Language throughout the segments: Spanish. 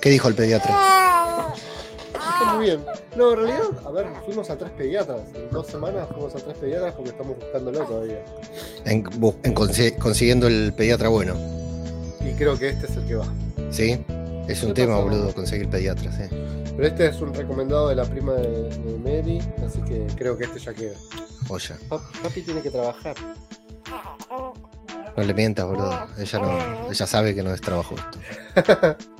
¿Qué dijo el pediatra? Está muy bien. No, en realidad, a ver, fuimos a tres pediatras. En dos semanas fuimos a tres pediatras porque estamos buscándolo todavía. En, bu- en consi- consiguiendo el pediatra bueno. Y creo que este es el que va. ¿Sí? Es un ¿Qué tema, pasó? boludo, conseguir pediatra, sí. Pero este es un recomendado de la prima de, de Mary, así que creo que este ya queda. Oye, Papi, papi tiene que trabajar. no le mientas, boludo. Ella no, ella sabe que no es trabajo esto.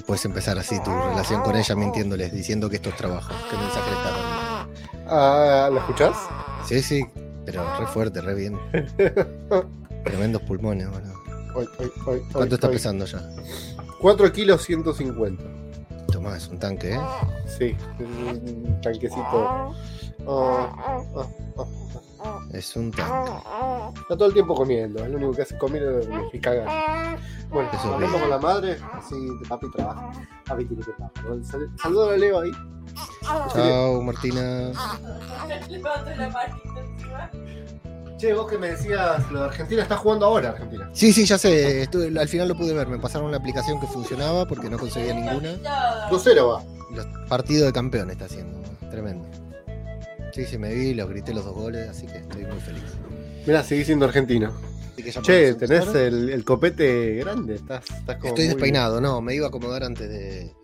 No puedes empezar así tu relación con ella mintiéndoles, diciendo que esto es trabajo. ¿Qué mensaje le estás dando? Ah, ¿lo escuchás? Sí, sí, pero re fuerte, re bien. Tremendos pulmones, boludo. Hoy, hoy, hoy, ¿Cuánto está pesando ya? 4 kilos 150. Tomá, es un tanque, ¿eh? Sí, un tanquecito. Ah, ah, ah. Es un tanque. Está todo el tiempo comiendo, es lo único que hace comer y cagar. Bueno, Eso es hablamos bien. con la madre, así papi trabaja. Papi tiene que trabajar. Sal- Saluda a Leo ahí. Chao, Martina. Levanto la manita encima. Che, vos que me decías, lo de Argentina está jugando ahora Argentina. Sí, sí, ya sé. estuve- al final lo pude ver. Me pasaron una aplicación que funcionaba porque no conseguía ninguna. 2-0 va. Los partidos de campeón está haciendo. Tremendo. Sí, sí, me vi, los grité los dos goles, así que estoy muy feliz. Mirá, seguís siendo argentino. Che, tenés el, el copete grande, estás, estás como Estoy muy- despeinado, no, me iba a acomodar antes de.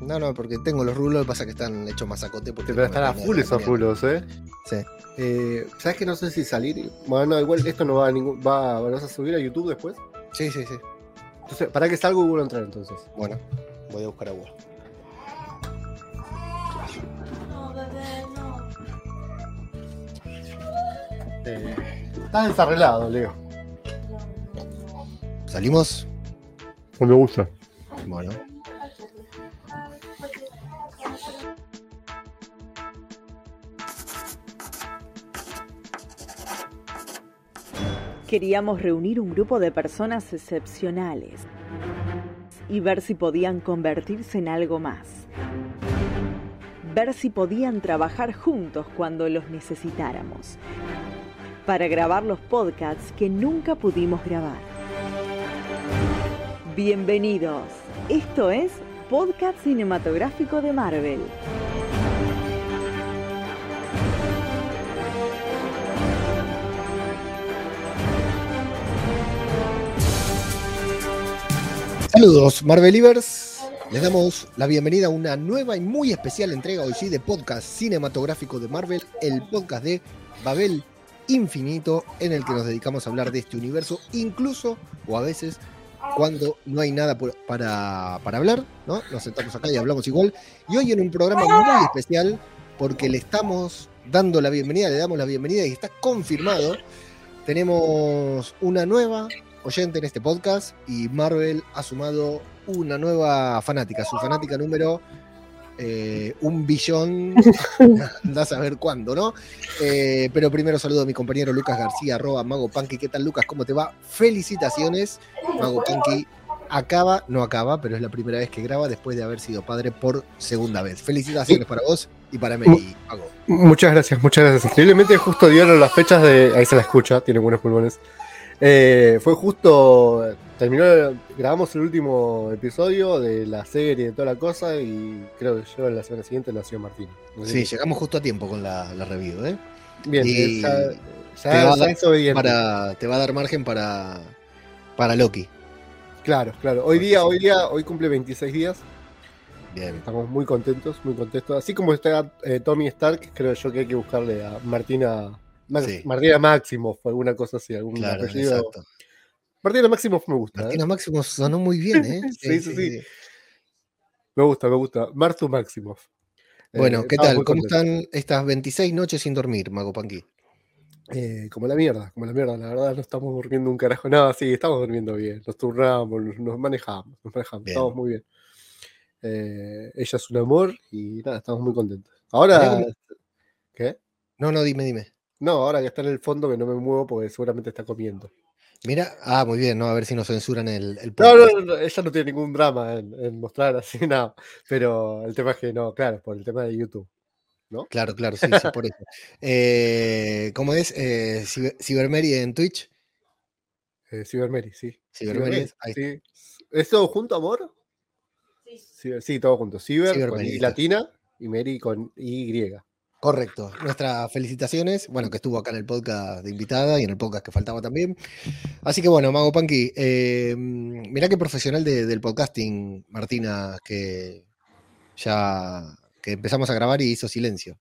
No, no, porque tengo los rulos, pasa que están hechos masacote. Porque Pero están a full esos rulos, eh. Sí. Eh, ¿Sabes que no sé si salir? Bueno, igual esto no va a ningún. Va, ¿Lo vas a subir a YouTube después? sí, sí, sí. Entonces, para que salga y vuelvo a entrar entonces. Bueno, voy a buscar agua. Estás desarreglado, Leo. ¿Salimos? No me gusta. Bueno. Queríamos reunir un grupo de personas excepcionales y ver si podían convertirse en algo más. Ver si podían trabajar juntos cuando los necesitáramos. Para grabar los podcasts que nunca pudimos grabar. Bienvenidos. Esto es Podcast Cinematográfico de Marvel. Saludos, Marvelivers. Les damos la bienvenida a una nueva y muy especial entrega hoy sí de podcast cinematográfico de Marvel, el podcast de Babel Infinito, en el que nos dedicamos a hablar de este universo, incluso o a veces cuando no hay nada para, para hablar, ¿no? Nos sentamos acá y hablamos igual. Y hoy en un programa muy especial, porque le estamos dando la bienvenida, le damos la bienvenida y está confirmado. Tenemos una nueva oyente en este podcast y Marvel ha sumado una nueva fanática, su fanática número eh, un billón, anda a saber cuándo, ¿no? Eh, pero primero saludo a mi compañero Lucas García, arroba Mago. ¿Qué tal, Lucas? ¿Cómo te va? Felicitaciones. Mago Punky acaba, no acaba, pero es la primera vez que graba después de haber sido padre por segunda vez. Felicitaciones para vos y para Mary, Mago. Muchas gracias, muchas gracias. Increíblemente justo dieron las fechas de. Ahí se la escucha, tiene buenos pulmones. Eh, fue justo. Terminó, grabamos el último episodio de la serie de toda la cosa y creo que yo la semana siguiente nació Martín. No Sí, llegamos justo a tiempo con la, la review, ¿eh? Bien, y ya, te va dar. Para, te va a dar margen para, para Loki. Claro, claro. Hoy día, hoy día, hoy cumple 26 días. Bien. Estamos muy contentos, muy contentos. Así como está eh, Tommy Stark, creo yo que hay que buscarle a Martina. Sí. Martina Máximo, alguna cosa así, algún Claro, apellido. exacto. Martina Máximo me gusta. ¿eh? Martina Máximo sonó muy bien, ¿eh? Sí, sí, sí. Me gusta, me gusta. Martu Máximo. Bueno, Eh, ¿qué estamos tal? ¿Cómo están estas 26 noches sin dormir, Mago Panqui? Eh, como la mierda, como la mierda. La verdad, no estamos durmiendo un carajo. No, sí, estamos durmiendo bien. Nos turnamos, nos, manejamos, nos manejamos. Bien. Estamos muy bien. Eh, ella es un amor y nada, estamos muy contentos. Ahora. ¿Qué? No, no, dime, dime. No, ahora que está en el fondo que no me muevo porque seguramente está comiendo. Mira, ah, muy bien, no, a ver si nos censuran el, el No, no, no, ella no tiene ningún drama en, en mostrar así nada. Pero el tema es que no, claro, por el tema de YouTube. Claro, claro, sí, sí, por eso. Eh, ¿Cómo es? Eh, Ciber- Cibermeri en Twitch. Eh, Cybermary, sí. Cybermary, sí. ¿Es todo junto, amor? Sí. Ciber- sí, todo junto. Ciber con Cybermary, I está. latina y Mary con Y. Correcto. Nuestras felicitaciones. Bueno, que estuvo acá en el podcast de invitada y en el podcast que faltaba también. Así que bueno, Mago Punky, eh, mirá qué profesional de- del podcasting, Martina, que ya que empezamos a grabar y hizo silencio.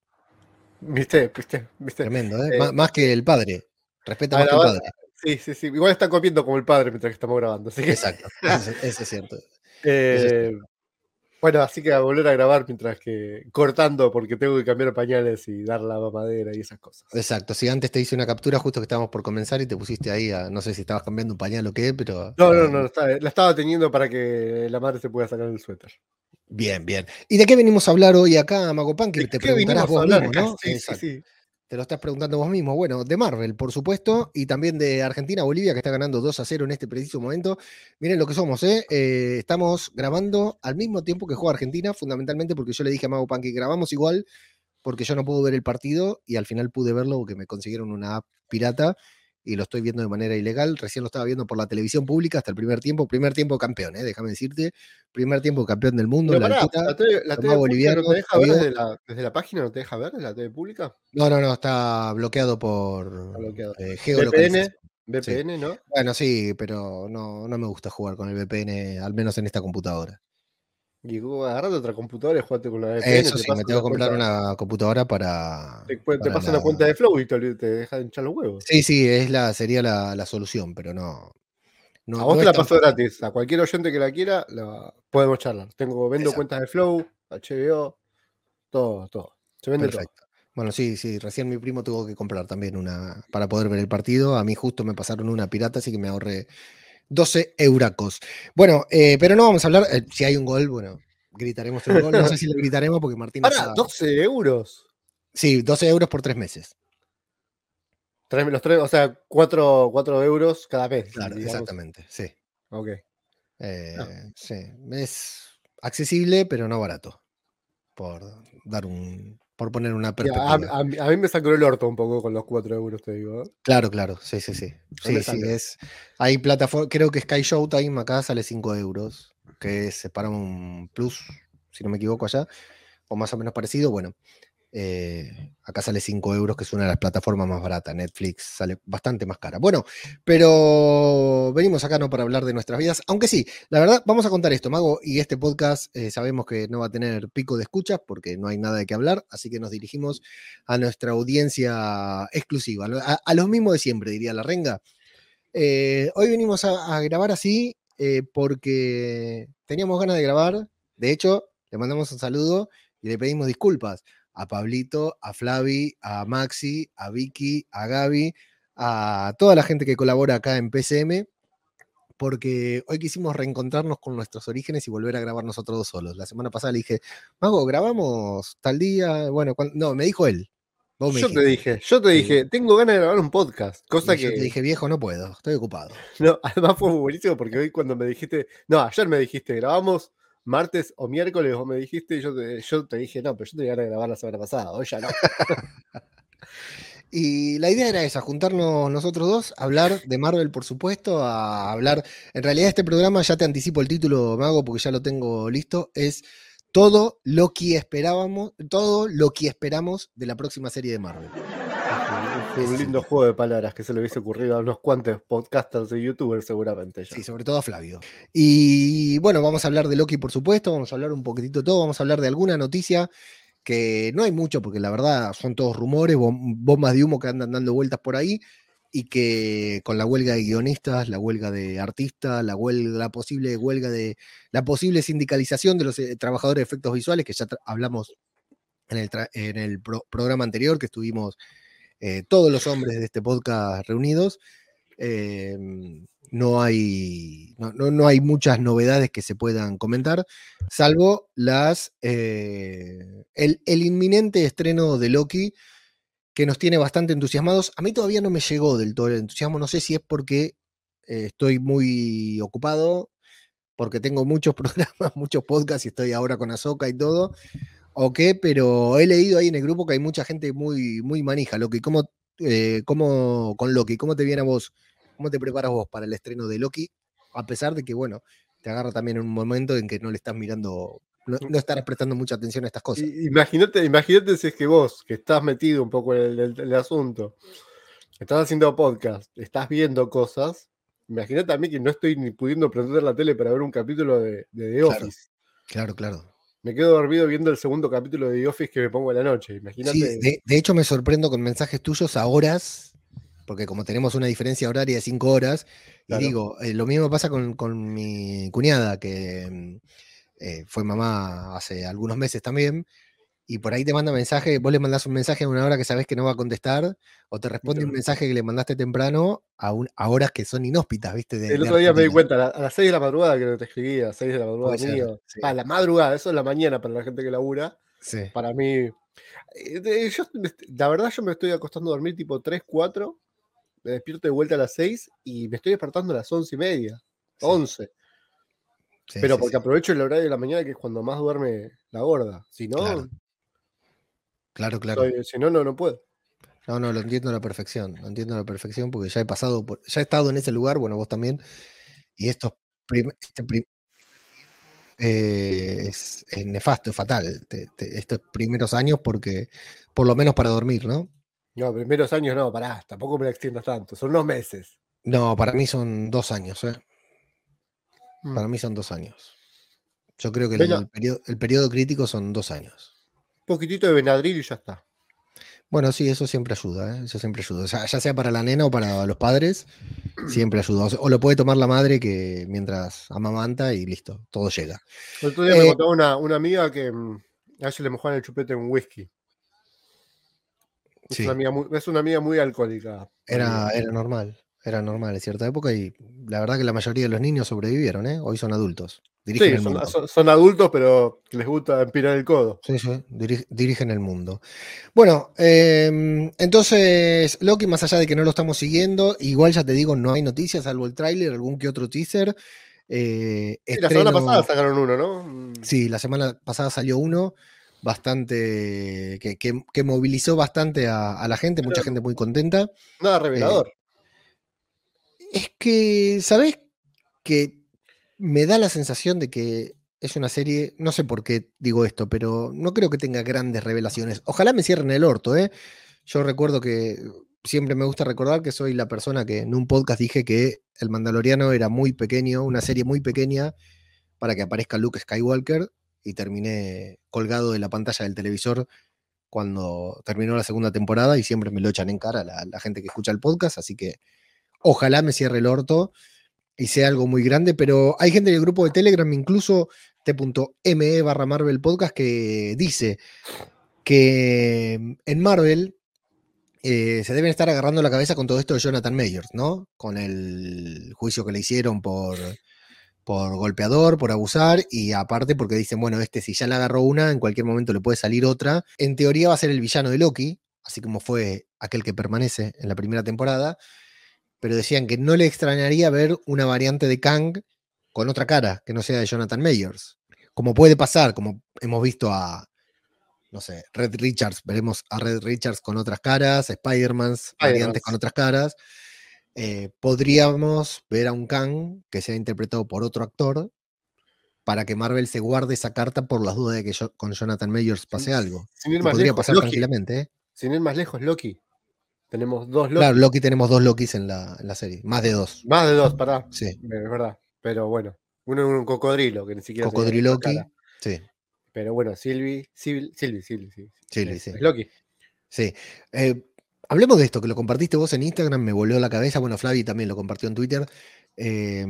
¿Viste? ¿Viste? ¿Viste? Tremendo, ¿eh? Eh, Má- más que el padre. Respeta más que el padre. Sí, sí, sí. Igual está comiendo como el padre mientras que estamos grabando. Así que, Exacto. Eso, eso es cierto. eh, bueno, así que a volver a grabar mientras que cortando porque tengo que cambiar pañales y dar la mamadera y esas cosas. Exacto. Si antes te hice una captura justo que estábamos por comenzar y te pusiste ahí a, no sé si estabas cambiando un pañal o qué, pero. No, no, eh, no, está- la estaba teniendo para que la madre se pueda sacar el suéter. Bien, bien. ¿Y de qué venimos a hablar hoy acá, Mago Punky? ¿De Te preguntarás vos hablar mismo? ¿no? Sí, sí, sí. Te lo estás preguntando vos mismo. Bueno, de Marvel, por supuesto, y también de Argentina-Bolivia, que está ganando 2 a 0 en este preciso momento. Miren lo que somos, ¿eh? Eh, Estamos grabando al mismo tiempo que juega Argentina, fundamentalmente porque yo le dije a Mago Pan que grabamos igual, porque yo no puedo ver el partido y al final pude verlo porque me consiguieron una app pirata y lo estoy viendo de manera ilegal. Recién lo estaba viendo por la televisión pública hasta el primer tiempo. Primer tiempo campeón, ¿eh? déjame decirte. Primer tiempo campeón del mundo. Pero la pará, altura. la TV, la TV no te deja ver desde la, desde la página, no te deja ver la TV pública. No, no, no, está bloqueado por Está bloqueado. eh, VPN, ¿no? Bueno, sí, pero no, no me gusta jugar con el VPN, al menos en esta computadora. Y agarrate otra computadora y jugate con la VPN. Eso sí, me tengo que comprar cuenta- una computadora para. Te, te para pasan la- la cuenta de Flow y te, te deja de hinchar los huevos. Sí, sí, es la, sería la, la solución, pero no. no a vos no te la paso gratis. A cualquier oyente que la quiera, la podemos charlar. Tengo, vendo Exacto. cuentas de Flow, HBO, todo, todo. Se vende Perfecto. Bueno, sí, sí, recién mi primo tuvo que comprar también una para poder ver el partido. A mí justo me pasaron una pirata, así que me ahorré 12 euracos. Bueno, eh, pero no vamos a hablar. eh, si hay un gol, bueno, gritaremos el gol. No sé si le gritaremos porque Martín. Está- 12 euros. Sí, 12 euros por tres meses. Tres- los tres, o sea, 4, euros cada mes. Claro, digamos. exactamente, sí. Ok. Eh, Ah. Sí, es accesible, pero no barato. Por dar un. Por poner una Ya, perspectiva. a, a mí- a mí me sacó el orto un poco con los 4 euros, te digo. Claro, claro, sí, sí, sí. Sí, sí, sale. es. Hay plataforma, creo que Sky Showtime acá sale 5 euros, que es para un plus, si no me equivoco allá, o más o menos parecido. Bueno, eh, acá sale 5 euros, que es una de las plataformas más baratas. Netflix sale bastante más cara. Bueno, pero venimos acá no para hablar de nuestras vidas, aunque sí, la verdad, vamos a contar esto, Mago, y este podcast eh, sabemos que no va a tener pico de escuchas porque no hay nada de qué hablar, así que nos dirigimos a nuestra audiencia exclusiva, a, los mismos de siempre, diría la renga. Eh, hoy venimos a, grabar así porque teníamos ganas de grabar, de hecho, le mandamos un saludo y le pedimos disculpas a Pablito, a Flavi, a Maxi, a Vicky, a Gaby, a toda la gente que colabora acá en PCM, porque hoy quisimos reencontrarnos con nuestros orígenes y volver a grabar nosotros dos solos. La semana pasada le dije, Mago, grabamos tal día. Bueno, no, me dijo él. Me Yo te dije, yo te Sí. dije, tengo ganas de grabar un podcast. Cosa Y yo que. te dije, viejo, no puedo, estoy ocupado. No, además fue muy buenísimo porque hoy cuando me dijiste, no, ayer me dijiste, grabamos martes o miércoles, vos me dijiste, y yo te, yo te dije, no, pero yo tenía ganas de grabar la semana pasada, hoy ya no. Y la idea era esa, juntarnos nosotros dos, hablar de Marvel, por supuesto, a hablar. En realidad, este programa, ya te anticipo el título, Mago, porque ya lo tengo listo, es todo lo que esperábamos, todo lo que esperamos de la próxima serie de Marvel. Un lindo juego de palabras que se le hubiese ocurrido a unos cuantos podcasters y youtubers seguramente ya. Sí, sobre todo a Flavio. Y bueno, vamos a hablar de Loki, por supuesto, vamos a hablar un poquitito de todo, vamos a hablar de alguna noticia que no hay mucho, porque la verdad son todos rumores, bom- bombas de humo que andan dando vueltas por ahí, y que con la huelga de guionistas, la huelga de artistas, la huelga, la posible huelga de, la posible sindicalización de los eh, trabajadores de efectos visuales, que ya hablamos en el, tra- en el pro- programa anterior, que estuvimos eh, todos los hombres de este podcast reunidos. eh, no hay, no, no- no hay muchas novedades que se puedan comentar, salvo las, eh, el, el inminente estreno de Loki, que nos tiene bastante entusiasmados. A mí todavía no me llegó del todo el entusiasmo, no sé si es porque estoy muy ocupado, porque tengo muchos programas, muchos podcasts y estoy ahora con Azoka y todo, o qué, pero he leído ahí en el grupo que hay mucha gente muy, muy manija, Loki. ¿Cómo, eh, cómo con Loki? ¿Cómo te viene a vos ¿Cómo te preparas vos para el estreno de Loki? A pesar de que, bueno, te agarra también en un momento en que no le estás mirando, no, no estarás prestando mucha atención a estas cosas. Imagínate, imagínate si es que vos, que estás metido un poco en el, el- el asunto, estás haciendo podcast, estás viendo cosas, imagínate a mí que no estoy ni pudiendo prender la tele para ver un capítulo de, de The Claro. Office. Claro, claro. Me quedo dormido viendo el segundo capítulo de The Office que me pongo en la noche. Imagínate. Sí, de, de hecho me sorprendo con mensajes tuyos a horas, porque como tenemos una diferencia horaria de cinco horas, Claro. y digo, eh, lo mismo pasa con, con mi cuñada, que mm, eh, fue mamá hace algunos meses también, y por ahí te manda mensaje, vos le mandás un mensaje a una hora que sabés que no va a contestar, o te responde un mensaje que le mandaste temprano a, un- a horas que son inhóspitas, ¿viste? De- el otro día me di cuenta, a, la- a las 6 de la madrugada que te escribí, a las 6 de la madrugada ser, mío. sí. A la madrugada, eso es la mañana para la gente que labura. Sí. Para mí, eh, yo me est- la verdad yo me estoy acostando a dormir tipo 3, 4, me despierto de vuelta a las 6 y me estoy despertando a las 11 y media, Sí. 11. Sí, pero sí, porque sí. aprovecho el horario de la mañana que es cuando más duerme la gorda. Si no, Claro. Claro, claro. soy- si no, no, no puedo. No, no, lo entiendo a la perfección, lo entiendo a la perfección porque ya he pasado por, ya he estado en ese lugar, bueno, vos también, y estos prim- este prim- eh, es, es nefasto, es fatal, te- te- estos primeros años porque, por lo menos para dormir, ¿no? No, primeros años no, pará, tampoco me la extiendas tanto, son unos meses. No, para mí son dos años, ¿eh? Mm. Para mí son dos años. Yo creo que Venga. el, periodo, el periodo crítico son dos años. Un poquitito de Benadryl y ya está. Bueno, sí, eso siempre ayuda, ¿eh? Eso siempre ayuda. O sea, ya sea para la nena o para los padres, siempre ayuda. O, sea, o lo puede tomar la madre que mientras amamanta y listo, todo llega. El otro día me Eh, contaba una, una amiga que mm, a ella le mojaban el chupete en whisky. Es, Sí. una amiga muy, es una amiga muy alcohólica. Era, era normal, era normal en cierta época y la verdad que la mayoría de los niños sobrevivieron, ¿eh? Hoy son adultos. Dirigen Sí, el son, mundo. son- son adultos, pero les gusta empinar el codo. Sí, sí, diri- dirigen el mundo. Bueno, em, entonces, Loki, más allá de que no lo estamos siguiendo, igual ya te digo, no hay noticias, salvo el tráiler, algún que otro teaser. Eh, Sí, la semana pasada sacaron uno, ¿no? Sí, la semana pasada salió uno bastante, que, que- que movilizó bastante a, a la gente, mucha gente muy contenta. Nada revelador. Es que, ¿sabes? Que me da la sensación de que es una serie, no sé por qué digo esto, pero no creo que tenga grandes revelaciones. Ojalá me cierren el orto, ¿eh? Yo recuerdo que siempre me gusta recordar que soy la persona que en un podcast dije que El Mandaloriano era muy pequeño, una serie muy pequeña para que aparezca Luke Skywalker y terminé colgado de la pantalla del televisor cuando terminó la segunda temporada y siempre me lo echan en cara la, la gente que escucha el podcast, así que ojalá me cierre el orto y sea algo muy grande, pero hay gente del grupo de Telegram, incluso t.me barra Marvel Podcast, que dice que en Marvel eh, se deben estar agarrando la cabeza con todo esto de Jonathan Mayers, ¿no? Con el juicio que le hicieron por, por golpeador, por abusar, y aparte porque dicen, bueno, este si ya le agarró una, en cualquier momento le puede salir otra. En teoría va a ser el villano de Loki, así como fue aquel que permanece en la primera temporada, pero decían que no le extrañaría ver una variante de Kang con otra cara, que no sea de Jonathan Mayers. Como puede pasar, como hemos visto a, no sé, Red Richards, veremos a Red Richards con otras caras, Spider-Man, variantes con otras caras. Eh, podríamos ver a un Kang que sea interpretado por otro actor para que Marvel se guarde esa carta por las dudas de que yo- con Jonathan Mayers pase algo. Sin ir Y más podría lejos, pasar Loki. tranquilamente, ¿eh? Sin ir más lejos, Loki. Tenemos dos Loki. Claro, Loki tenemos dos Lokis en la, en la serie, más de dos. Más de dos, pará. Sí, Es verdad. Pero bueno. Uno es un cocodrilo que ni siquiera. Cocodriloqui. sí, Pero bueno, Sylvie, Sylvie, sí. Sylvie, Es- sí. es Loki. sí. Eh, hablemos de esto, que lo compartiste vos en Instagram, me volvió la cabeza. Bueno, Flavi también lo compartió en Twitter. Eh,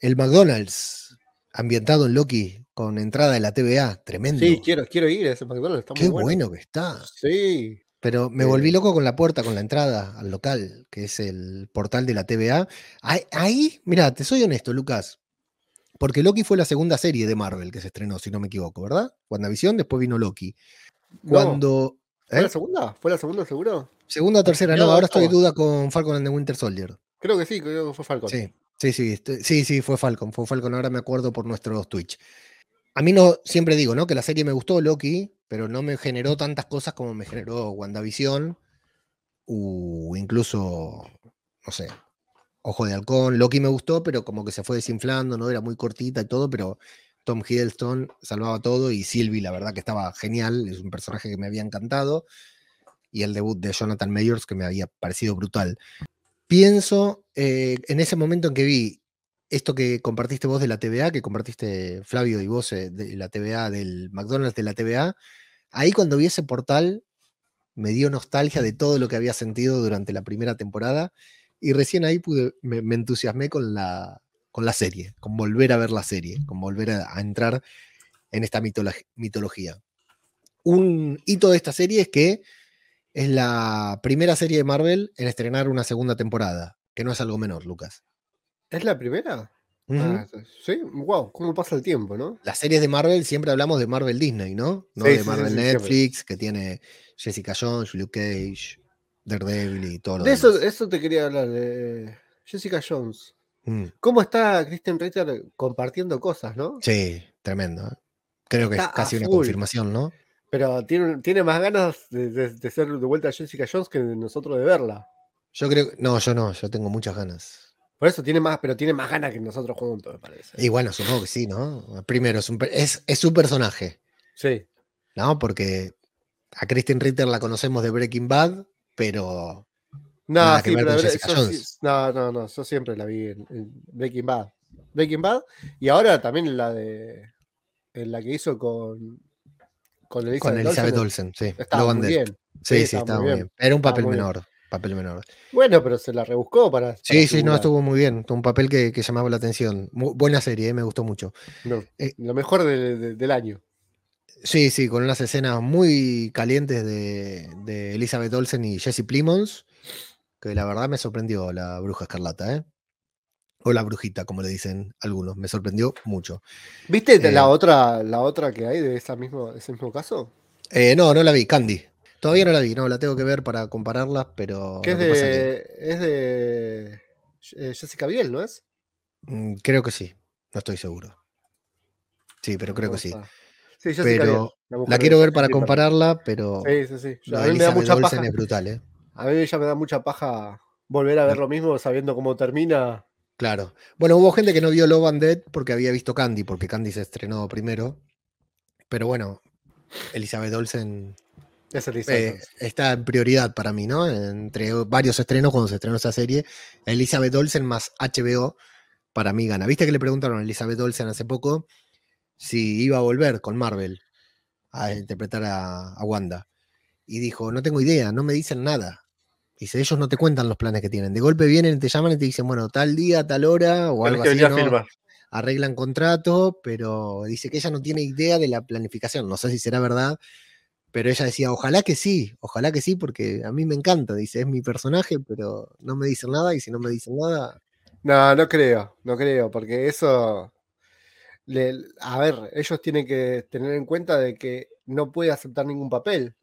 el McDonald's ambientado en Loki con entrada de la TVA, tremendo. Sí, quiero, quiero ir a ese McDonald's. Está muy Qué bueno. bueno que está. Sí. Pero me Eh. volví loco con la puerta, con la entrada al local, que es el portal de la TVA. Ahí, ahí mira, te soy honesto, Lucas. Porque Loki fue la segunda serie de Marvel que se estrenó, si no me equivoco, ¿verdad? WandaVision, después vino Loki. No, Cuando. ¿Fue ¿eh? la segunda? ¿Fue la segunda, seguro? Segunda o tercera, no, ahora estoy en duda con Falcon and the Winter Soldier. Creo que sí, creo que fue Falcon. Sí, sí, sí, estoy- sí, sí, fue Falcon, fue Falcon, ahora me acuerdo por nuestros Twitch. A mí no, siempre digo, ¿no? Que la serie me gustó, Loki, pero no me generó tantas cosas como me generó WandaVision, o incluso, no sé, Ojo de Halcón. Loki me gustó, pero como que se fue desinflando, ¿no? Era muy cortita y todo, pero Tom Hiddleston salvaba todo y Sylvie, la verdad que estaba genial, es un personaje que me había encantado. Y el debut de Jonathan Mayors que me había parecido brutal. Pienso eh, en ese momento en que vi esto que compartiste vos de la TVA, que compartiste Flavio y vos eh, de la TVA, del McDonald's de la TVA, ahí cuando vi ese portal me dio nostalgia de todo lo que había sentido durante la primera temporada y recién ahí pude, me, entusiasmé con la, con la serie, con volver a ver la serie, con volver a, entrar en esta mitolo- mitología. Un hito de esta serie es que es la primera serie de Marvel en estrenar una segunda temporada, que no es algo menor, Lucas. ¿Es la primera? Ah, sí, wow, cómo pasa el tiempo, ¿no? Las series de Marvel siempre hablamos de Marvel Disney, ¿no? No Sí, de sí, Marvel sí. Netflix, que tiene Jessica Jones, Luke Cage, Daredevil y todo lo De eso, demás. eso te quería hablar, de Jessica Jones. Mm, ¿Cómo está Kristen Ritter compartiendo cosas, no? sí, tremendo. ¿eh? Creo que es a casi una confirmación, ¿no? Pero tiene, tiene más ganas de, de- de ser de vuelta Jessica Jones que nosotros de verla. Yo creo, no, yo no, yo tengo muchas ganas. Por eso tiene más, pero tiene más ganas que nosotros juntos, me parece. Y bueno, supongo que sí, ¿no? Primero, es, un per- es, es su personaje, Sí. ¿no? Porque a Kristen Ritter la conocemos de Breaking Bad, pero No, sí, pero no, no, no, yo siempre la vi en, en Breaking Bad. Breaking Bad y ahora también la de en la que hizo con con Elizabeth, con Elizabeth Olsen, Olsen, sí. And muy bien. Sí, Sí, estaba muy bien. bien. Era un papel bien. Papel menor. Bueno, pero se la rebuscó para. Sí, sí, no, estuvo muy bien. Un papel que, que llamaba la atención. Buena serie, eh, me gustó mucho. No, Eh, lo mejor de- de- del año. Sí, sí, con unas escenas muy calientes de, de Elizabeth Olsen y Jesse Plimons, que la verdad me sorprendió la bruja escarlata, ¿eh? O la brujita, como le dicen algunos. Me sorprendió mucho. ¿Viste Eh, la otra la otra que hay de esa mismo, ese mismo caso? Eh, no, no la vi, Candy. Todavía no la vi, no, la tengo que ver para compararlas, pero que es que que, de es de eh, Jessica Biel, ¿no es? mm, creo que sí, no estoy seguro. Sí, pero creo que sí. Sí, Jessica Pero Biel, La quiero ver para compararla, pero Sí, sí, sí. Yo- a mí me da mucha paja. es brutal, ¿eh? A mí ya me da mucha paja volver a ver lo mismo sabiendo cómo termina. Claro. Bueno, hubo gente que no vio Love and Dead porque había visto Candy, porque Candy se estrenó primero. Pero bueno, Elizabeth Olsen Es el eh, está en prioridad para mí, ¿no? Entre varios estrenos, cuando se estrenó esa serie, Elizabeth Olsen más HBO para mí gana. ¿Viste que le preguntaron a Elizabeth Olsen hace poco si iba a volver con Marvel a interpretar a, a Wanda? Y dijo, no tengo idea, no me dicen nada. Dice, ellos no te cuentan los planes que tienen. De golpe vienen, te llaman y te dicen, bueno, tal día, tal hora, o algo así, ¿no? arreglan contrato, pero dice que ella no tiene idea de la planificación. No sé si será verdad, pero ella decía, ojalá que sí, ojalá que sí, porque a mí me encanta. Dice, es mi personaje, pero no me dicen nada y si no me dicen nada, No, no creo, no creo, porque eso. le- a ver, ellos tienen que tener en cuenta de que no puede aceptar ningún papel.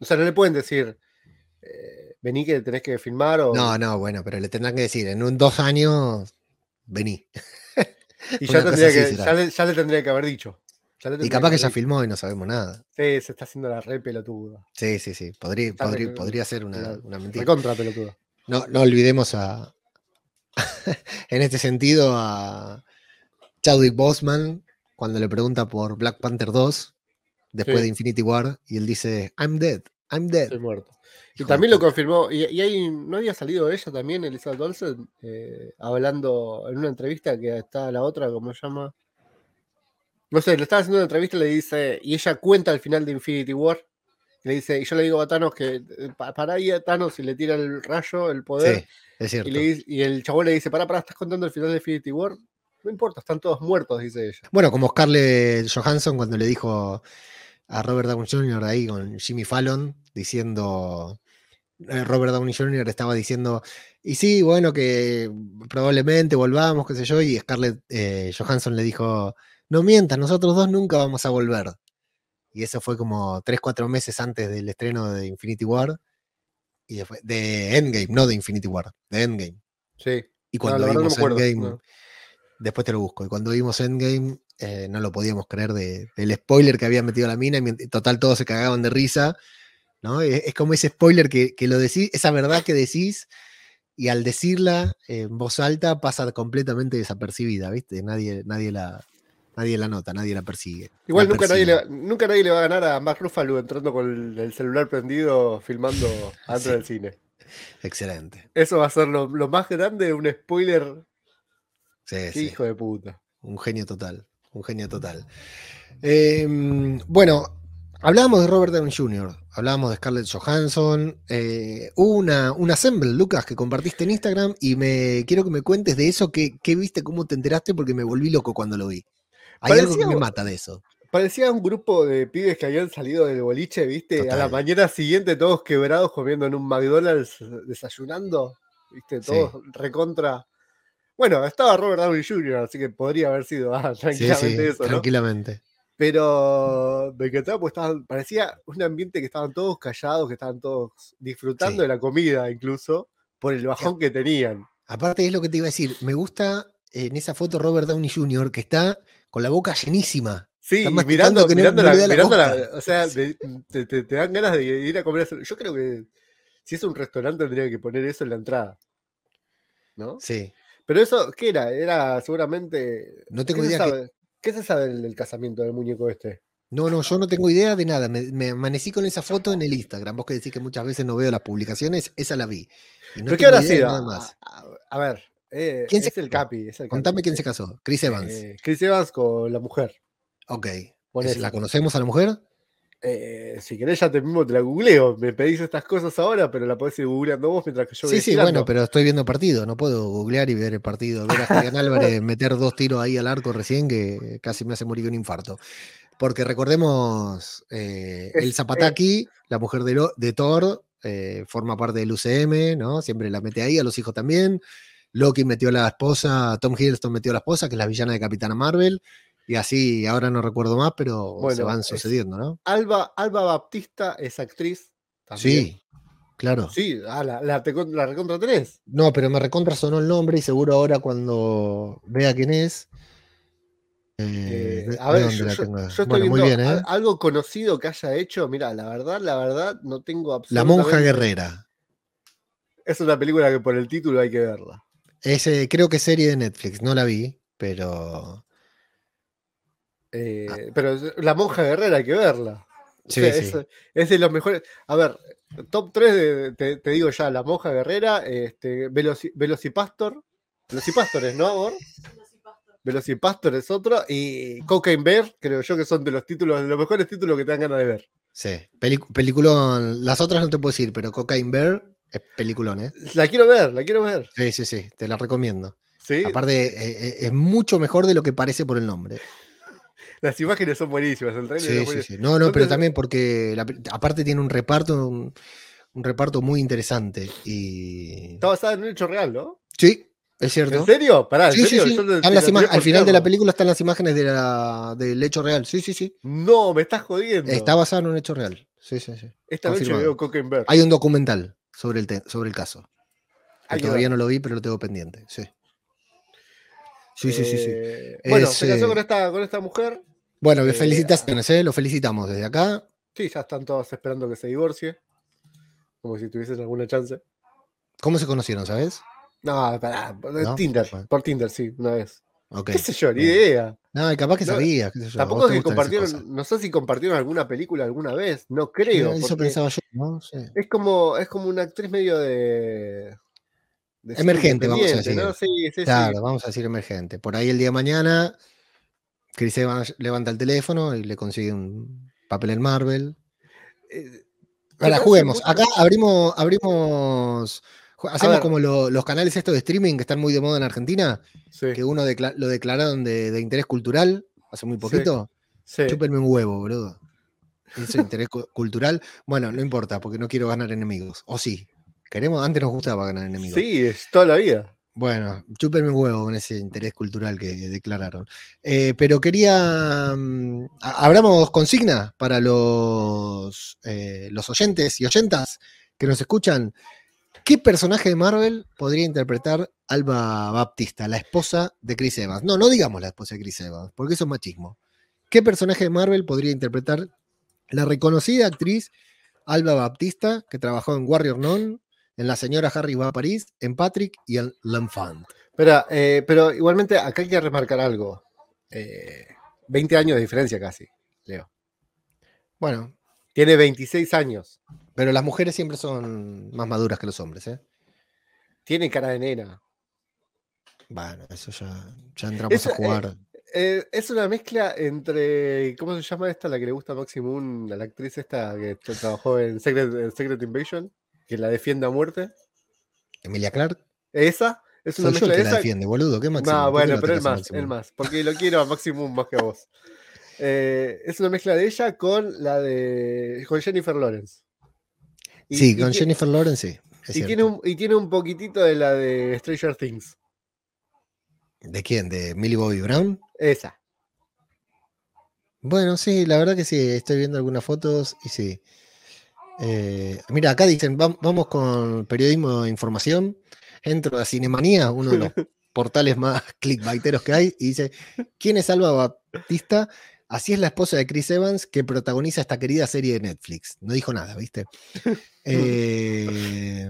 O sea, no le pueden decir, eh, vení que tenés que filmar o. no, no, bueno, pero le tendrán que decir, en un dos años, vení. y ya, tendría que, ya, le, ya le tendría que haber dicho. Y capaz que ya filmó y no sabemos nada. Sí, se está haciendo la re pelotuda. Sí, sí, sí, podría, podría, re- podría ser una, la- una mentira. Recontra pelotuda. No, no olvidemos a, en este sentido, a Chadwick Boseman cuando le pregunta por Black Panther 2 después Sí. de Infinity War y él dice, I'm dead, I'm dead. Estoy muerto. Y Hijo también lo confirmó. Y, y ahí no había salido ella también, Elizabeth Olsen, eh, hablando en una entrevista que está la otra, ¿cómo se llama? No sé, le estaba haciendo una entrevista y le dice, y ella cuenta al final de Infinity War. y Le dice, y yo le digo a Thanos que eh, pa- para ahí a Thanos y le tira el rayo, el poder. Sí, es cierto. y, le dice- y el chabón le dice, para, para, estás contando el final de Infinity War. No importa, están todos muertos, dice ella. Bueno, como Scarlett Johansson cuando le dijo a Robert Downey Jr. ahí con Jimmy Fallon diciendo, eh, Robert Downey Jr. estaba diciendo, y sí, bueno, que probablemente volvamos, qué sé yo, y Scarlett eh, Johansson le dijo, no mientas, nosotros dos nunca vamos a volver. Y eso fue como 3, 4 meses antes del estreno de Infinity War, y después, de Endgame, no de Infinity War, de Endgame. Sí. Y cuando no vimos acuerdo. Endgame, no. después te lo busco. Y cuando vimos Endgame, eh, no lo podíamos creer de- del spoiler que había metido la mina. Y total, todos se cagaban de risa. ¿no? Es, es como ese spoiler que, que lo decís, esa verdad que decís, y al decirla en voz alta pasa completamente desapercibida, ¿viste? Nadie, nadie, la, nadie la nota, nadie la persigue. Igual La nunca nadie, le, nunca nadie le va a ganar a Mark Ruffalo entrando con el, el celular prendido filmando antes del cine. Excelente. Eso va a ser lo, lo más grande, un spoiler. Sí, sí. hijo de puta. Un genio total. Un genio total. Eh, bueno, hablábamos de Robert Downey Jr., hablábamos de Scarlett Johansson. eh, hubo una, un assemble, Lucas, que compartiste en Instagram y me quiero que me cuentes de eso. ¿Qué, qué viste? ¿Cómo te enteraste? Porque me volví loco cuando lo vi. Hay algo que Parecía- me mata de eso. Parecía un grupo de pibes que habían salido del boliche, ¿viste? A la mañana siguiente todos quebrados comiendo en un McDonald's, desayunando, ¿viste? Sí. Todos recontra. Bueno, estaba Robert Downey Jr., así que podría haber sido ah, tranquilamente sí, eso, ¿no? tranquilamente. Pero me encantaba porque estaban, parecía un ambiente que estaban todos callados, que estaban todos disfrutando de la comida, incluso, por el bajón que tenían. Aparte es lo que te iba a decir. Me gusta en esa foto Robert Downey Jr. que está con la boca llenísima. Sí, mirando, que mirando, no la, o sea, te, te- te dan ganas de ir a comer. Yo creo que si es un restaurante tendría que poner eso en la entrada. ¿No? Sí. Pero eso, ¿qué era? Era seguramente. No tengo ¿qué se idea que-? ¿Qué se sabe del, del casamiento del muñeco este? No, no, yo no tengo idea de nada. Me, me amanecí con esa foto en el Instagram. Vos que decís que muchas veces no veo las publicaciones, esa la vi. Y no ¿Pero qué habrá sido? nada más. a- a ver, eh, ¿Quién se es el casó? Capi. Es el Contame quién se casó. Chris Evans. Eh, Chris Evans con la mujer. ok. Con ¿Es- esa. ¿La conocemos a la mujer? Eh, si querés ya te mismo te la googleo. Me pedís estas cosas ahora, pero la podés ir googleando vos mientras que yo voy Sí, sí, girando. bueno, pero estoy viendo partido. No puedo googlear y ver el partido. Ver a Julián Álvarez meter dos tiros ahí al arco recién que casi me hace morir de un infarto. Porque recordemos, eh, el Zapataki, la mujer de, Lo- de Thor, eh, forma parte del UCM, ¿no? Siempre la mete ahí, a los hijos también. Loki metió a la esposa, Tom Hiddleston metió a la esposa, que es la villana de Capitana Marvel. Y así, ahora no recuerdo más, pero se van sucediendo, ¿no? Alba, Alba Baptista es actriz. también. Sí, claro. Sí, ah, la, la, la recontra tenés. No, pero me recontra sonó el nombre y seguro ahora cuando vea quién es. eh, Eh, ¿de- a ver, yo, la estoy muy viendo bien, ¿eh? al- algo conocido que haya hecho. Mira, la verdad, la verdad, no tengo La absolutamente. monja guerrera. Es una película que por el título hay que verla. Ese, creo que es serie de Netflix, no la vi, pero Eh, Ah. Pero es- la monja guerrera hay que verla. O Sí, sea, sí. Es, es de los mejores. A ver, top 3 de, te, te digo ya: La monja guerrera, este, Veloci- Velocipastor. Velocipastor es, ¿no, amor? Velocipastor es otro. Y Cocaine Bear, creo yo que son de los títulos, de los mejores títulos que te dan ganas de ver. sí. Pelic- peliculón. Las otras no te puedo decir, pero Cocaine Bear es peliculón, ¿eh? La quiero ver, la quiero ver. Sí, sí, sí, te la recomiendo. ¿sí? Aparte, eh, eh, es mucho mejor de lo que parece por el nombre. Las imágenes son buenísimas. El trailer Sí, sí, sí. No, no, pero también porque la aparte tiene un reparto, un, un reparto muy interesante. Y. Está basada en un hecho real, ¿no? Sí, es cierto. ¿En serio? Pará, ¿en Sí, sí, serio? sí. Yo Están las al final de la película están las imágenes de la- del hecho real. Sí, sí, sí. No, me estás jodiendo. Está basado en un hecho real. Sí, sí, sí. Esta noche confirmado. veo Cocaine Bear. Hay un documental sobre el, sobre el caso. todavía no lo vi, pero lo tengo pendiente. Sí. Sí, sí, sí, sí. Eh, Bueno, Es, se casó con esta, con esta mujer. Bueno, eh, felicitaciones, ¿eh? Lo felicitamos desde acá. Sí, ya están todos esperando que se divorcie. Como si tuviesen alguna chance. ¿Cómo se conocieron, sabes? No, pará, por ¿No? Tinder. Por Tinder, sí, una vez. ¿Qué sé yo? Ni idea. No, y capaz que No, sabías, qué sé yo. a Tampoco es que compartieron, no sé si compartieron alguna película alguna vez, no creo. Eso pensaba yo, ¿no? Sí. Es como, es como una actriz medio de. Emergente, vamos a independiente, ¿no? Sí, sí, sí. Claro, vamos a decir emergente. Por ahí el día de mañana, Chris Evans levanta el teléfono y le consigue un papel en Marvel. Eh, Ahora juguemos. Acá abrimos, abrimos, hacemos ver. como lo- los canales estos de streaming que están muy de moda en Argentina, sí, que uno decla- lo declararon de, de interés cultural hace muy poquito. sí. Chúpenme un huevo, boludo. Eso es interés cu- cultural. Bueno, no importa, porque no quiero ganar enemigos. O sí. Queremos, antes nos gustaba ganar enemigos. Sí, es toda la vida. Bueno, chúpenme un huevo con ese interés cultural que declararon. Eh, pero quería. mm, ¿Abramos consigna para los, eh, los oyentes y oyentas que nos escuchan? ¿Qué personaje de Marvel podría interpretar Alba Baptista, la esposa de Chris Evans? No, no digamos la esposa de Chris Evans, porque eso es machismo. ¿Qué personaje de Marvel podría interpretar la reconocida actriz Alba Baptista, que trabajó en Warrior Non, En La señora Harry va a París, en Patrick y en L'Enfant. Espera, eh, pero igualmente acá hay que remarcar algo. Eh, 20 años de diferencia casi, Leo. Bueno, Tiene 26 años. Pero las mujeres siempre son más maduras que los hombres, ¿eh? Tiene cara de nena. Bueno, eso ya, ya entramos a jugar. Eh, es una mezcla entre. ¿Cómo se llama esta? La que le gusta a Maximum, la actriz esta que tra- trabajó en Secret, en Secret Invasion, que la defiende a muerte. Emilia Clark, Esa es una soy yo mezcla el que de la esa. defiende, boludo. ¿Qué máximo? No, ¿Por qué bueno, no pero él más, Maximum? él más, porque lo quiero a Maximum más que a vos. Eh, es una mezcla de ella con la de. con Jennifer Lawrence. Y- Sí, y con Jennifer Lawrence, sí. es Y tiene, un, y tiene un poquitito de la de Stranger Things. ¿De quién? ¿De Millie Bobby Brown? Esa. Bueno, sí, la verdad que sí, estoy viendo algunas fotos y sí. Eh, mira, acá dicen, "Vam- vamos con periodismo de información. Entro a Cinemanía, uno de los portales más clickbaiteros que hay, y dice, ¿quién es Alba Baptista? Así es la esposa de Chris Evans que protagoniza esta querida serie de Netflix. No dijo nada, ¿viste? Eh,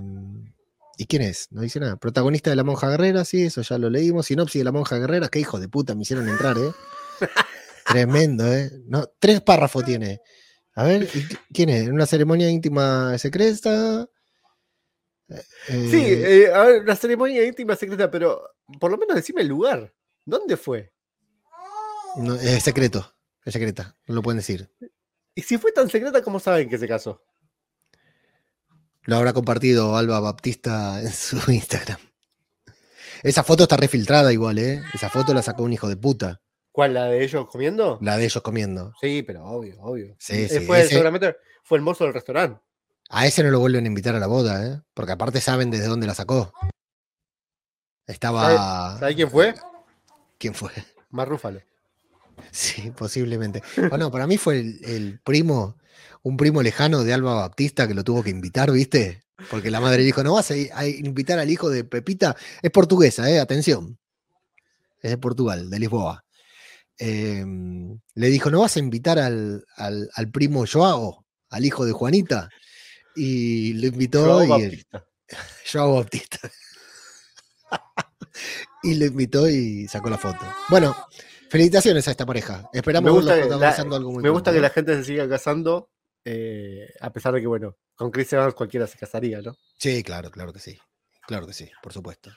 ¿Y quién es? No dice nada. Protagonista de La Monja Guerrera, sí, eso ya lo leímos. Sinopsis de La Monja Guerrera, qué hijo de puta me hicieron entrar, ¿eh? Tremendo, ¿eh? No, tres párrafos tiene. A ver, ¿y qui- ¿quién es? ¿En una ceremonia íntima secreta? Eh, Sí, eh, eh, a ver, una ceremonia íntima secreta, pero por lo menos decime el lugar. ¿Dónde fue? no, es secreto, es secreta, no lo pueden decir. Y si fue tan secreta, ¿cómo saben que se casó? Lo habrá compartido Alba Baptista en su Instagram. Esa foto está refiltrada igual, ¿eh? Esa foto la sacó un hijo de puta, ¿Cuál? ¿La de ellos comiendo? la de ellos comiendo. Sí, pero obvio, obvio. Sí, Eh, sí, fue, ese- Seguramente fue el mozo del restaurante. A ese no lo vuelven a invitar a la boda, ¿eh? Porque aparte saben desde dónde la sacó. Estaba. ¿Sabes quién fue? ¿Quién fue? Rúfalo. Sí, posiblemente. Bueno, para mí fue el, el primo, un primo lejano de Alba Baptista que lo tuvo que invitar, ¿viste? Porque la madre dijo, no vas a, invitar al hijo de Pepita. Es portuguesa, ¿eh? Atención. Es de Portugal, de Lisboa. Em, le dijo, ¿no vas a invitar al, al- al primo Joao, al hijo de Juanita? Y lo invitó Joao y el-. Joao Bautista. y lo invitó y sacó la foto. Bueno, felicitaciones a esta pareja. Esperamos Me gusta, que la, algo muy me gusta que la gente se siga casando, eh, a pesar de que, bueno, con Chris Evans cualquiera se casaría, ¿no? Sí, claro, claro que sí. Claro que sí, por supuesto.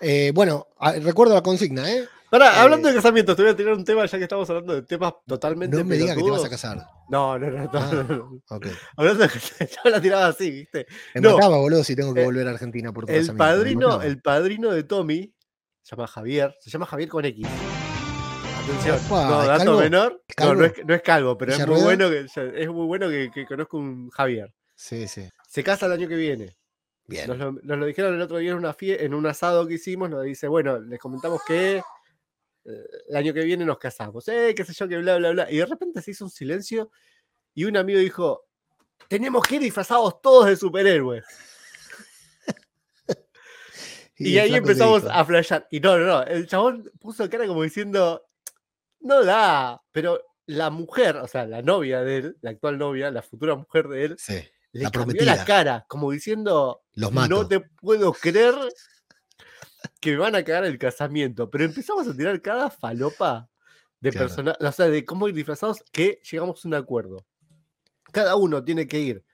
Eh, bueno, a- recuerdo la consigna, ¿eh? Ahora, Eh, hablando de casamientos, te voy a tirar un tema ya que estamos hablando de temas totalmente No me digas que te vas a casar. No, no, no, no, Ah. no, no. Ok. Hablando de yo la tiraba así, ¿viste? Me No. mataba, boludo, si tengo que volver a Argentina por tu El padrino, el padrino de Tommy se llama Javier, se llama Javier con X. Atención, no, ¿es dato calvo? menor. ¿Es No, es, no es calvo, pero es ¿Villa muy bueno que es muy bueno que, que conozco un Javier. Sí, sí. Se casa el año que viene. Bien. Nos lo, nos lo dijeron el otro día en una fie- en un asado que hicimos, nos dice, bueno, les comentamos que eh, el año que viene nos casamos, eh, qué sé yo, que bla, bla, bla. Y de repente se hizo un silencio y un amigo dijo, tenemos que ir disfrazados todos de superhéroes. Y, ahí empezamos dijo, a flashear. Y no, no, no, el chabón puso cara como diciendo, no da, pero la mujer, o sea, la novia de él, la actual novia, la futura mujer de él, Sí, le La cambió prometida. la cara, como diciendo, los mato. no te puedo creer que me van a cagar el casamiento. Pero empezamos a tirar cada falopa de Claro. o sea, de cómo ir disfrazados, que llegamos a un acuerdo. Cada uno tiene que ir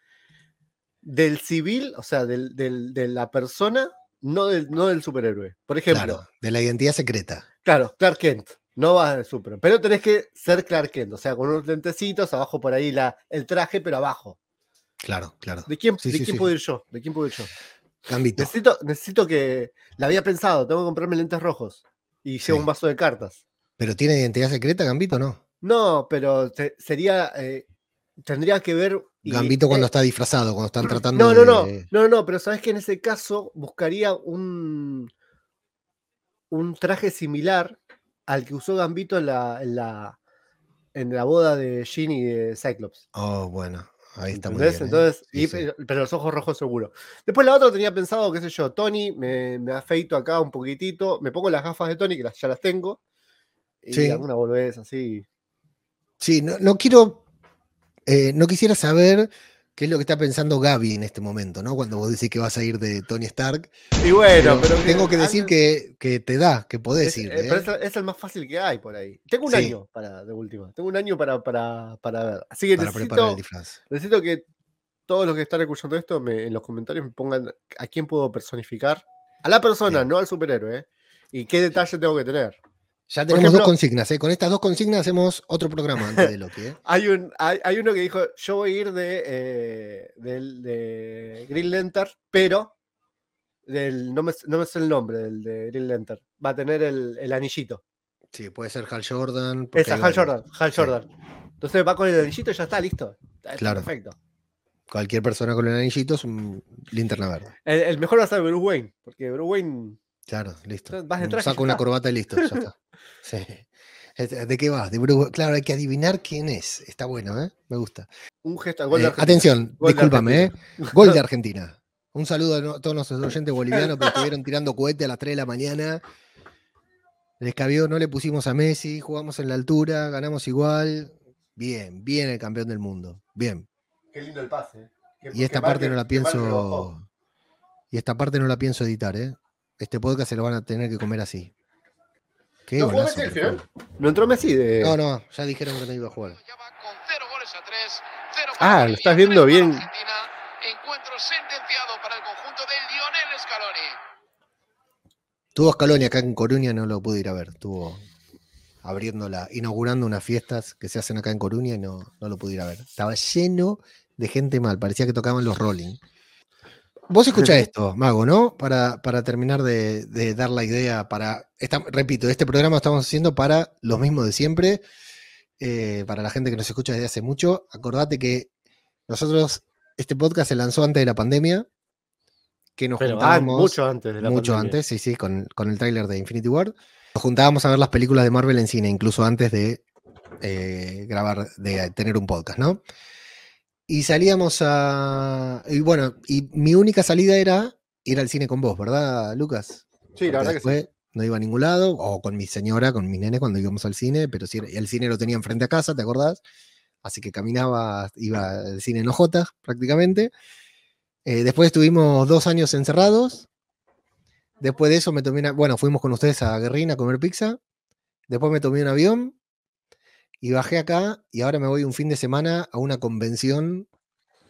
del civil, o sea, del, del- de la persona, no del, no del superhéroe. Por ejemplo, Claro, de la identidad secreta. Claro, Clark Kent. No vas de super. Pero tenés que ser Clark Kent. O sea, con unos lentecitos, abajo por ahí la, el traje, pero abajo. Claro, claro. ¿De quién, Sí, de sí, quién sí. puedo ir yo? ¿De quién puedo ir yo? Gambito. Necesito, necesito que. La había pensado, tengo que comprarme lentes rojos. Y llevo un vaso de cartas. ¿Pero tiene identidad secreta, Gambito no? No, pero te- sería. eh, tendría que ver. y- Gambito cuando eh, está disfrazado, cuando están tratando No, no, no, de- no, no, pero sabes que en ese caso buscaría un, un traje similar al que usó Gambito en la, en la, en la boda de Jean y de Cyclops. Oh, bueno, ahí está muy. ¿eh? Entonces, Sí, y- sí. Pero, los ojos rojos seguro. Después la otra tenía pensado, qué sé yo, Tony, me, me afeito acá un poquitito, me pongo las gafas de Tony, que las, ya las tengo, y Sí. alguna boludez así. Sí, no, no quiero. eh, no quisiera saber ¿Qué es lo que está pensando Gaby en este momento, ¿no? Cuando vos decís que vas a ir de Tony Stark. Y bueno, Pero pero, tengo que decir que, que te da, que podés es, ir. eh, ¿eh? pero es, es el más fácil que hay por ahí. Tengo un Sí. año para, de última. Tengo un año para, para, para ver. Así que para preparar el necesito, disfraz. necesito que todos los que están escuchando esto me- en los comentarios me pongan a quién puedo personificar. A la persona, no al superhéroe. ¿eh? Y qué detalle tengo que tener. Ya tenemos ejemplo- dos consignas, ¿eh? Con estas dos consignas hacemos otro programa antes de Loki, ¿eh? Hay, un, hay, hay uno que dijo, yo voy a ir de, eh, del- de Green Lantern, pero del, no, me, no me sé el nombre del de Green Lantern. Va a tener el, el anillito. Sí, puede ser Hal Jordan. Esa, Hal. Jordan. Hal Sí. Jordan. Entonces va con el anillito y ya está, listo. Está- está Claro. Perfecto. Cualquier persona con el anillito es un linterna verde. El, el mejor va a ser Bruce Wayne, porque Bruce Wayne Claro, listo. Vas de traje Saco una corbata y listo, ya está. Sí. Es- ¿De qué va? De Bruce- Claro, hay que adivinar quién es. Está bueno, ¿eh? Me gusta. un gesto gol de Eh, Argentina. atención, Gol de discúlpame, ¿eh? Gol de Argentina. Un saludo a todos nuestros oyentes bolivianos que estuvieron tirando cohete a las 3 de la mañana. Les cabió, no le pusimos a Messi, jugamos en la altura, ganamos igual. Bien, bien el campeón del mundo. Bien. Qué lindo el pase. eh. Que- Y esta parte no la pienso. Y esta parte no la pienso editar, ¿eh? Este podcast se lo van a tener que comer así. Qué ¿No jugó golazo Messi. No entró Messi de. No, no, ya dijeron que no iba a jugar. Ah, lo estás viendo bien. Encuentro sentenciado para el conjunto de Lionel Scaloni. Tuvo Scaloni acá en Coruña, no lo pude ir a ver. Estuvo abriendo la, inaugurando unas fiestas que se hacen acá en Coruña y no, no lo pude ir a ver. Estaba lleno de gente mal, parecía que tocaban los Rolling. Vos escuchá esto, Mago, ¿no? Para, para terminar de, de dar la idea para. esta- repito, este programa lo estamos haciendo para los mismos de siempre. eh, para la gente que nos escucha desde hace mucho. Acordate que nosotros, este podcast se lanzó antes de la pandemia. Que nos Pero ah, juntábamos mucho antes de la mucho pandemia. antes, sí, sí, con, con el tráiler de Infinity War. Nos juntábamos a ver las películas de Marvel en cine, incluso antes de eh, grabar, de tener un podcast, ¿no? Y salíamos a. Y bueno, y mi única salida era ir al cine con vos, ¿verdad, Lucas? Sí, la Porque verdad que sí. no iba a ningún lado, o con mi señora, con mis nenes cuando íbamos al cine, pero sí, el cine lo tenía enfrente a casa, ¿te acordás? Así que caminaba, iba al cine en Ojotas prácticamente. Eh, después estuvimos dos años encerrados. Después de eso me tomé una. Bueno, fuimos con ustedes a Guerrín a comer pizza. Después me tomé un avión y bajé acá. Y ahora me voy un fin de semana a una convención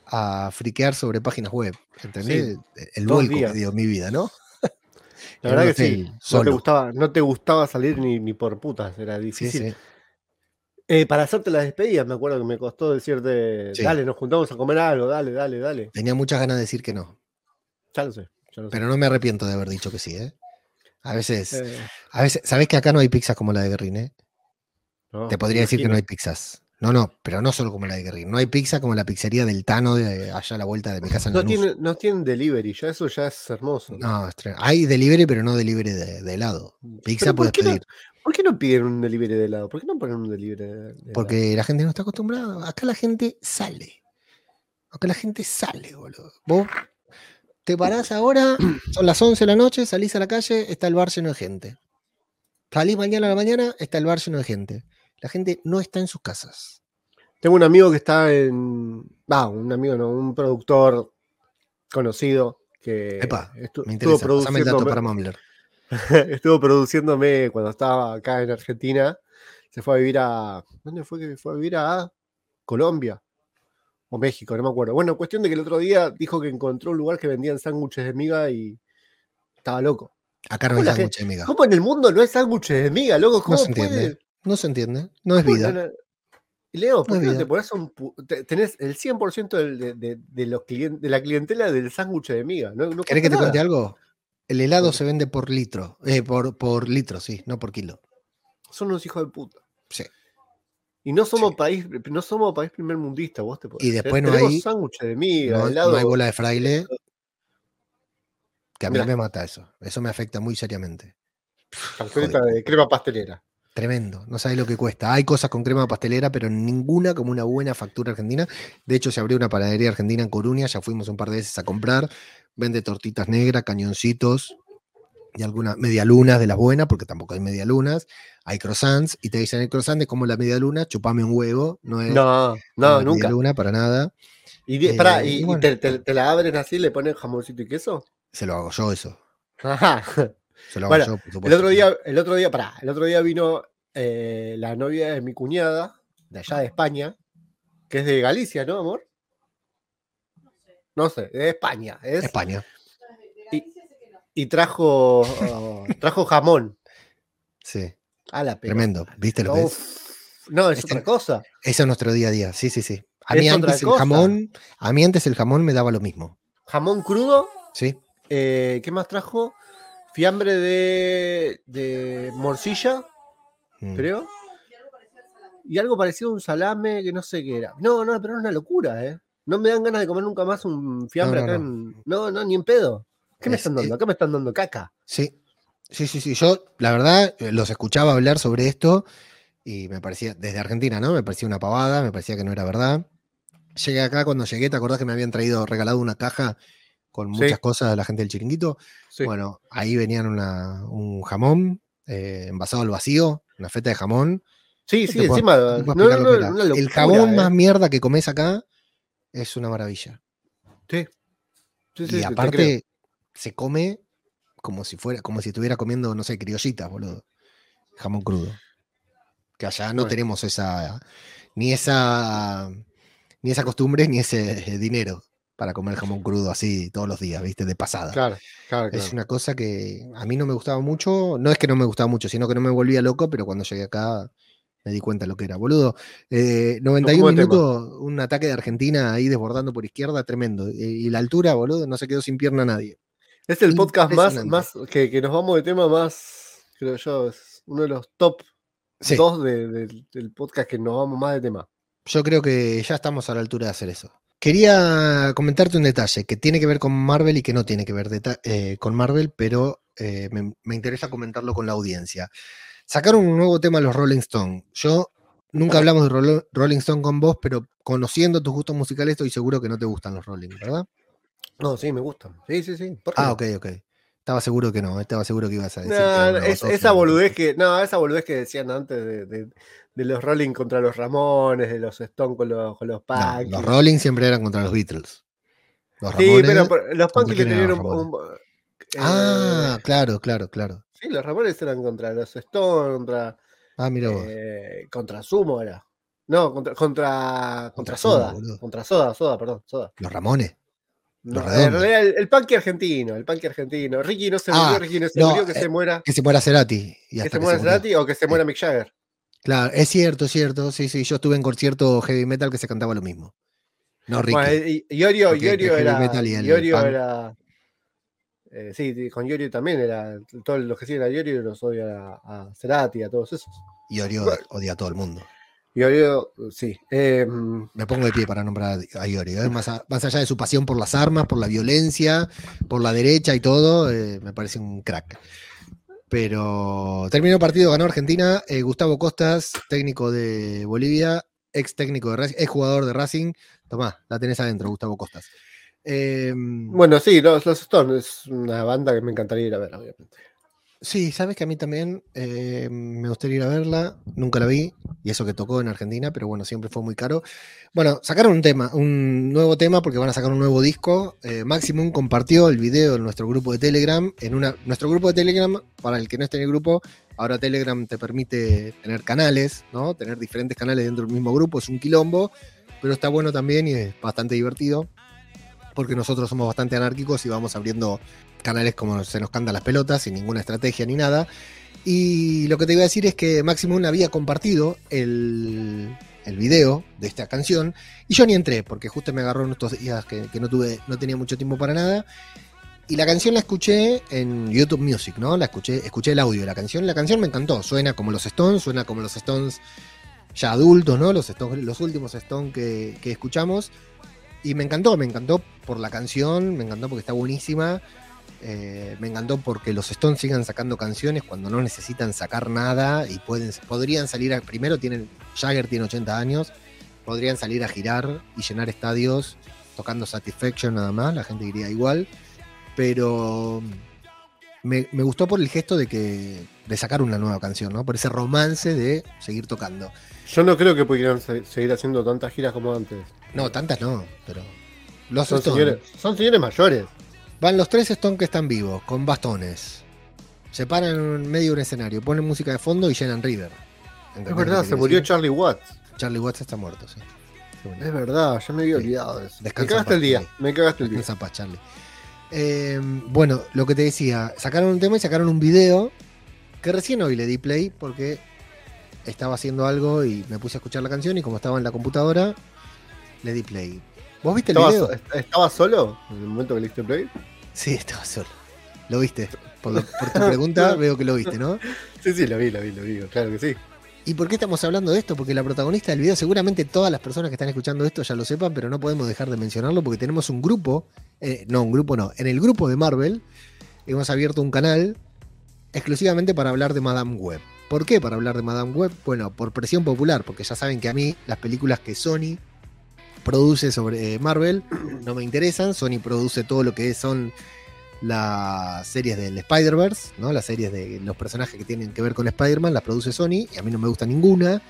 a friquear sobre páginas web. ¿Entendés? El vuelco que días. dio mi vida, ¿no? La verdad que sí. No te, gustaba, no te gustaba salir ni, ni por putas, era difícil. sí. Eh, para hacerte las despedidas, me acuerdo que me costó decirte, dale, nos juntamos a comer algo, dale, dale, dale. Tenía muchas ganas de decir que no. Ya lo sé, ya lo sé. Pero no me arrepiento de haber dicho que sí, ¿eh? A veces, Eh, a veces, ¿sabés que acá no hay pizzas como la de Guerrín, eh? No, Te podría decir que no hay pizzas. No, no, pero no solo como la de Guerrín. No hay pizza como la pizzería del Tano de allá a la vuelta de mi casa en No tienen, no tienen delivery, ya eso ya es hermoso. No, hay delivery, pero no delivery de, de helado. Pizza Pero ¿por puedes no- pedir. ¿Por qué no piden un delivery de helado? ¿Por qué no ponen un delivery de de helado? Porque la gente no está acostumbrada. Acá la gente sale. Acá la gente sale, boludo. Vos te parás ahora, son las 11 de la noche, salís a la calle, está el bar lleno de gente. Salís mañana a la mañana, está el bar lleno de gente. La gente no está en sus casas. Tengo un amigo que está en. Va, un amigo, no, un productor conocido que Epa, estu- Me estuvo, produciéndome, para Mumbler. estuvo produciéndome cuando estaba acá en Argentina. Se fue a vivir a. ¿Dónde fue que fue a vivir? A Colombia o México, no me acuerdo. Bueno, cuestión de que el otro día dijo que encontró un lugar que vendían sándwiches de miga y estaba loco. Acá no ¿Cómo hay la sándwich de miga. ¿Cómo en el mundo no hay sándwiches de miga, loco? ¿Cómo No se entiende. No se entiende. No es ¿Cómo vida. no- no- Y Leo, ¿por No es qué no vida. te pones un te- tenés el 100% del- de, de- de los de la clientela del sándwich de miga? ¿no, no ¿Querés que te cuente algo? El helado se vende por litro. eh, por, por litro, sí, no por kilo. Son unos hijos de puta. Sí. Y no somos Sí. país, no somos país primer mundista, vos te podés Y después no hay- sándwiches de miga, No, helado. no hay bola de fraile. Que a mí Mirá. me mata eso. Eso me afecta muy seriamente. cancioneta de crema pastelera. Tremendo. No sabes lo que cuesta. Hay cosas con crema pastelera, pero ninguna como una buena factura argentina. De hecho, se abrió una panadería argentina en Coruña. Ya fuimos un par de veces a comprar. Vende tortitas negras, cañoncitos y algunas medialunas de las buenas, porque tampoco hay medialunas. Hay croissants y te dicen el croissant es como la medialuna, chupame un huevo. No es No, no, nunca. medialuna para nada. ¿Y, di- Eh, ¿y, y y bueno. te, te- te la abren así, le ponen jamoncito y queso? Se lo hago yo eso. Ajá. Se lo hago Bueno, yo, por El otro día, el otro día, pará, el otro día vino eh, la novia de mi cuñada, de allá de España, que es de Galicia, ¿no, amor? No sé, de España. Es, España. y trajo, oh, trajo jamón. Sí. A la pelota. Tremendo. ¿Viste lo que es? No, es Este- otra cosa. Eso es nuestro día a día. Sí, sí, sí. A mí antes el jamón, a mí antes el jamón me daba lo mismo. Jamón crudo. Sí. eh, ¿Qué más trajo? Fiambre de, de morcilla, Mm. creo. Y algo parecido a un salame que no sé qué era. No, no, pero es una locura, ¿eh? No me dan ganas de comer nunca más un fiambre No, no, acá en. No, no, ni en pedo. ¿Qué me Es- están dando? Acá me están dando caca. Sí, sí, sí, sí. Yo, la verdad, eh, los escuchaba hablar sobre esto y me parecía, desde Argentina, ¿no? Me parecía una pavada, me parecía que no era verdad. Llegué acá, cuando llegué, ¿te acordás que me habían traído, regalado una caja con Sí. muchas cosas de la gente del chiringuito? Sí. Bueno, ahí venían una- un jamón eh, envasado al vacío, una feta de jamón. sí, sí, encima. no no, no, El jamón ¿eh? más mierda que comes acá es una maravilla. Sí. Y aparte, se come como si fuera, como si estuviera comiendo, no sé, criollitas, boludo. Jamón crudo. Que allá no Bueno. tenemos esa, ni esa, ni esa costumbre, ni ese eh, dinero para comer jamón crudo así todos los días, viste, de pasada. Claro, claro, claro. Es una cosa que a mí no me gustaba mucho, no es que no me gustaba mucho, sino que no me volvía loco, pero cuando llegué acá me di cuenta de lo que era. Boludo, eh, 91 como de tema. minutos, un ataque de Argentina ahí desbordando por izquierda, tremendo. Y, y la altura, boludo, no se quedó sin pierna nadie. Es el podcast más, más que, que nos vamos de tema más, creo yo, es uno de los top Sí, dos de- del podcast que nos vamos más de tema. yo creo que ya estamos a la altura de hacer eso. Quería comentarte un detalle que tiene que ver con Marvel y que no tiene que ver eh, con Marvel, pero eh, me, me interesa comentarlo con la audiencia. Sacaron un nuevo tema los Rolling Stone. Yo nunca hablamos de Rolo- Rolling Stone con vos, pero conociendo tus gustos musicales estoy seguro que no te gustan los Rolling, ¿verdad? No, sí, me gustan. Sí, sí, sí. ¿por qué Ah, ok, ok. Estaba seguro que no, estaba seguro que ibas a decir. que No, no, es- esa boludez que, no, esa boludez que decían antes de, de- de los Rolling contra los Ramones, de los Stone con los, con los No, Punky. los Rolling siempre eran contra los Beatles. Los sí, Ramones- pero por- los Punky le tenían un, un- eh, Ah, claro, claro, claro. sí, los Ramones eran contra los Stone, contra, Ah, mira vos. eh, contra Sumo era. No, contra, contra, contra, Soda. contra Soda, Soda, perdón, Soda. Los Ramones. No, el, el punky argentino, el punky argentino. Ricky no se Ah, murió, Ricky no se no, murió, que eh, se muera. Que se muera Cerati. Y Que se que muera murió. Cerati o que se muera Mick Jagger. Claro, es cierto, es cierto. Sí, sí. Yo estuve en concierto heavy metal que se cantaba lo mismo. No, Ricky. Bueno, y, Iorio, Iorio era. Iorio punk. era. eh, sí, con Iorio también era. Todos los que siguen a Iorio los odian a, a Cerati, a todos esos. Iorio bueno. odia a todo el mundo. Iorio, sí. em, Me pongo de pie para nombrar a Iorio. ¿eh? Más, a- más allá de su pasión por las armas, por la violencia, por la derecha y todo, eh, me parece un crack. Pero terminó el partido, ganó Argentina. eh, Gustavo Costas, técnico de Bolivia, ex técnico de Racing, ex jugador de Racing. Tomá, la tenés adentro, Gustavo Costas. Eh, bueno, sí, los, los Stones es una banda que me encantaría ir a ver, obviamente. Sí, sabes que a mí también eh, me gustaría ir a verla, nunca la vi, y eso que tocó en Argentina, pero bueno, siempre fue muy caro. Bueno, sacaron un tema, un nuevo tema, porque van a sacar un nuevo disco. Eh, Maximum compartió el video en nuestro grupo de Telegram, en una, nuestro grupo de Telegram, para el que no esté en el grupo, ahora Telegram te permite tener canales, ¿no? Tener diferentes canales dentro del mismo grupo, es un quilombo, pero está bueno también y es bastante divertido, porque nosotros somos bastante anárquicos y vamos abriendo canales como se nos cantan las pelotas, sin ninguna estrategia ni nada. Y lo que te iba a decir es que Maximum había compartido el, el video de esta canción y yo ni entré porque justo me agarró en estos días que, que no tuve, no tenía mucho tiempo para nada. Y la canción la escuché en YouTube Music, ¿no? La escuché, escuché el audio de la canción. La canción me encantó. Suena como los Stones, suena como los Stones ya adultos, ¿no? Los, Stones, los últimos Stones que, que escuchamos. Y me encantó, me encantó por la canción, me encantó porque está buenísima. Eh, me encantó porque los Stones sigan sacando canciones cuando no necesitan sacar nada y pueden, podrían salir a, primero tienen, Jagger tiene 80 años, podrían salir a girar y llenar estadios tocando Satisfaction nada más, la gente iría igual, pero me, me gustó por el gesto de que de sacar una nueva canción, ¿no? Por ese romance de seguir tocando. Yo no creo que pudieran se- seguir haciendo tantas giras como antes. No, tantas no, pero. Los Son Stones. señores, son señores mayores. Van los tres Stones que están vivos, con bastones. Se paran en medio de un escenario, ponen música de fondo y llenan River. ¿Entendés Es verdad, se murió decir? Charlie Watts. Charlie Watts está muerto, sí. Es verdad, ya me había Sí. olvidado de eso. Me Descansa cagaste en el día, me cagaste el día. Descansa en paz, Charlie. Eh, bueno, lo que te decía, sacaron un tema y sacaron un video que recién hoy le di play porque estaba haciendo algo y me puse a escuchar la canción y como estaba en la computadora, le di play. ¿Vos viste el ¿Estaba, video? so- estaba solo en el momento que le diste play? Sí, estaba solo. ¿Lo viste? Por, lo- por tu pregunta veo que lo viste, ¿no? Sí, sí, lo vi, lo vi, lo vi, claro que sí. ¿Y por qué estamos hablando de esto? Porque la protagonista del video, seguramente todas las personas que están escuchando esto ya lo sepan, pero no podemos dejar de mencionarlo porque tenemos un grupo, eh, no, un grupo no, en el grupo de Marvel hemos abierto un canal exclusivamente para hablar de Madame Web. ¿Por qué para hablar de Madame Web? Bueno, por presión popular, porque ya saben que a mí las películas que Sony produce sobre Marvel no me interesan. Sony produce todo lo que son las series del Spider-Verse, ¿no? Las series de los personajes que tienen que ver con Spider-Man, las produce Sony, y a mí no me gusta ninguna.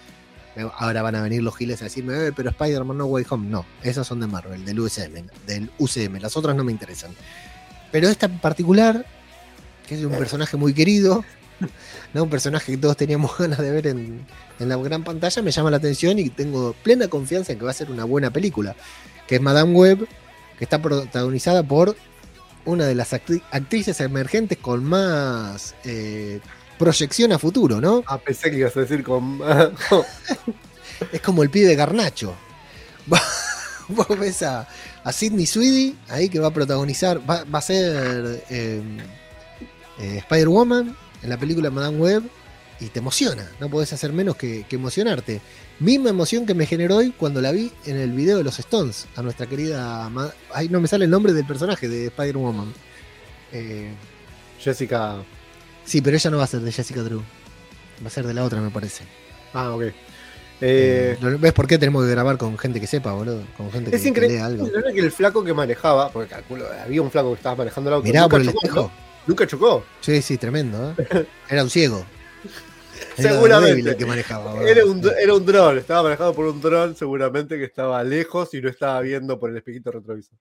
Ahora van a venir los giles a decirme, "Eh, pero Spider-Man no Way Home. No, esas son de Marvel, del UCM, del UCM, las otras no me interesan. Pero esta en particular, que es un personaje muy querido, ¿no? un personaje que todos teníamos ganas de ver en, en la gran pantalla, me llama la atención y tengo plena confianza en que va a ser una buena película, que es Madame Web, que está protagonizada por una de las actri- actrices emergentes con más eh, proyección a futuro, ¿no? Ah, pensé que ibas a decir con. Es como el pibe de Garnacho. Vos ves a, a Sidney Sweeney ahí que va a protagonizar, va, va a ser eh, eh, Spider-Woman en la película Madame Web y te emociona, no podés hacer menos que, que emocionarte. Misma emoción que me generó hoy cuando la vi en el video de los Stones, a nuestra querida... Ay, no me sale el nombre del personaje de Spider-Woman. Eh, Jessica. sí, pero ella no va a ser de Jessica Drew. Va a ser de la otra, me parece. Ah, ok. Eh, Eh, ¿Ves por qué tenemos que grabar con gente que sepa, boludo? Con gente es que, que increíble lea algo. que el flaco que manejaba, porque calculo, había un flaco que estaba manejando el auto. Por el chocó, espejo. ¿no? Nunca chocó. Sí, sí, tremendo. ¿eh? Era un ciego. Seguramente. que manejaba. Era un, era un dron, estaba manejado por un dron seguramente que estaba lejos y no estaba viendo por el espejito retrovisor.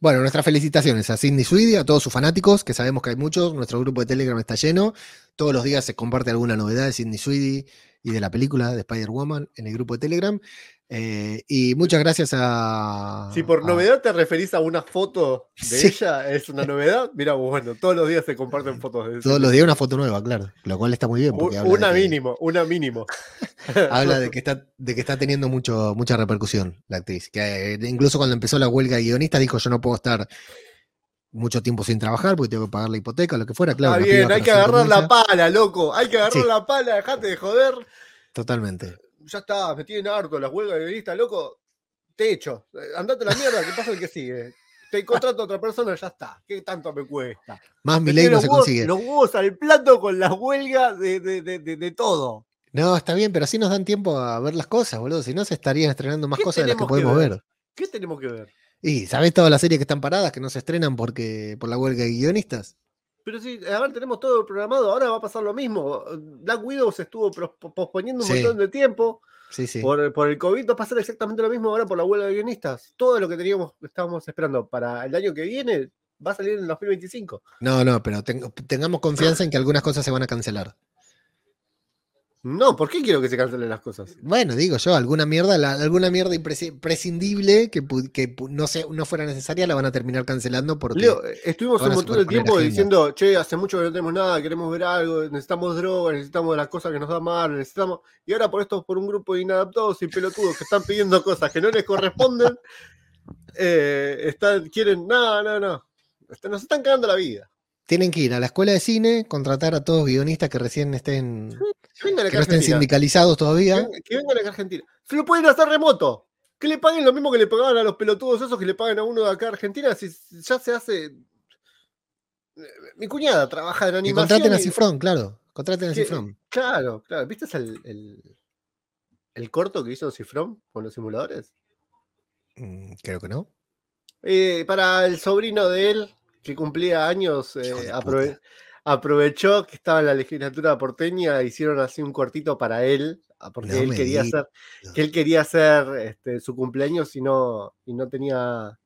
Bueno, nuestras felicitaciones a Sidney Sweeney, a todos sus fanáticos, que sabemos que hay muchos. Nuestro grupo de Telegram está lleno. Todos los días se comparte alguna novedad de Sidney Sweeney y de la película de Spider-Woman en el grupo de Telegram. Eh, y muchas gracias a. Si por a- novedad te referís a una foto de. Sí. ella, es una novedad. Mira, bueno, todos los días se comparten fotos de Todos los días una foto nueva, claro. Lo cual está muy bien. Porque U- habla Una que- mínimo, una mínimo. habla de que está, de que está teniendo mucho, mucha repercusión la actriz. Que eh, incluso cuando empezó la huelga de guionistas dijo yo no puedo estar mucho tiempo sin trabajar porque tengo que pagar la hipoteca, lo que fuera, claro. Está bien, hay que agarrar la pala, loco. Hay que agarrar Sí. la pala, dejate de joder. Totalmente. Ya está, me tienen harto las huelgas de guionistas, loco. Te echo. Eh, Andate a la mierda, ¿qué pasa el que sigue? Te contrato a otra persona, ya está. ¿Qué tanto me cuesta? Más mi ley no se huevos, consigue. los huevos al plato con las huelgas de, de- de- de- de todo. No, está bien, pero así nos dan tiempo a ver las cosas, boludo. Si no, se estarían estrenando más ¿Qué cosas de las que que podemos ver? ver? ¿Qué tenemos que ver? Y, ¿sabés todas las series que están paradas, que no se estrenan porque por la huelga de guionistas? Pero sí, a ver, tenemos todo programado, ahora va a pasar lo mismo. Black Widow se estuvo posponiendo un Sí. montón de tiempo Sí, sí. por, por el COVID, va a pasar exactamente lo mismo ahora por la huelga de guionistas. Todo lo que teníamos, estábamos esperando para el año que viene va a salir en el 2025. No, no, pero ten- tengamos confianza en que algunas cosas se van a cancelar. No, ¿por qué quiero que se cancelen las cosas? Bueno, digo yo, alguna mierda, la- alguna mierda impresi- prescindible que, no, se, no fuera necesaria la van a terminar cancelando porque Leo, eh, estuvimos un montón de tiempo diciendo, che, hace mucho que no tenemos nada, queremos ver algo, necesitamos droga, necesitamos las cosas que nos da mal, necesitamos. Y ahora por esto, por un grupo de inadaptados y pelotudos que están pidiendo cosas que no les corresponden, eh, están, quieren, no, no, no. Nos están cagando la vida. Tienen que ir a la escuela de cine, contratar a todos guionistas que recién estén, Que que no estén sindicalizados todavía. que vengan acá a Argentina. Se lo pueden hacer remoto. Que le paguen lo mismo que le pagaban a los pelotudos esos que le pagan a uno de acá a Argentina. Si ya se hace. eh, Mi cuñada trabaja en animación. contraten a y- Cifrón, claro. Contraten a Cifrón. Claro, claro. ¿Viste el, el, el corto que hizo Cifrón con los simuladores? Mm, Creo que no. Eh, para el sobrino de él, que cumplía años, eh, aprove- aprovechó que estaba en la legislatura porteña, hicieron así un cortito para él, ah, porque No él quería hacer, que él quería hacer este, su cumpleaños y no, y no tenía,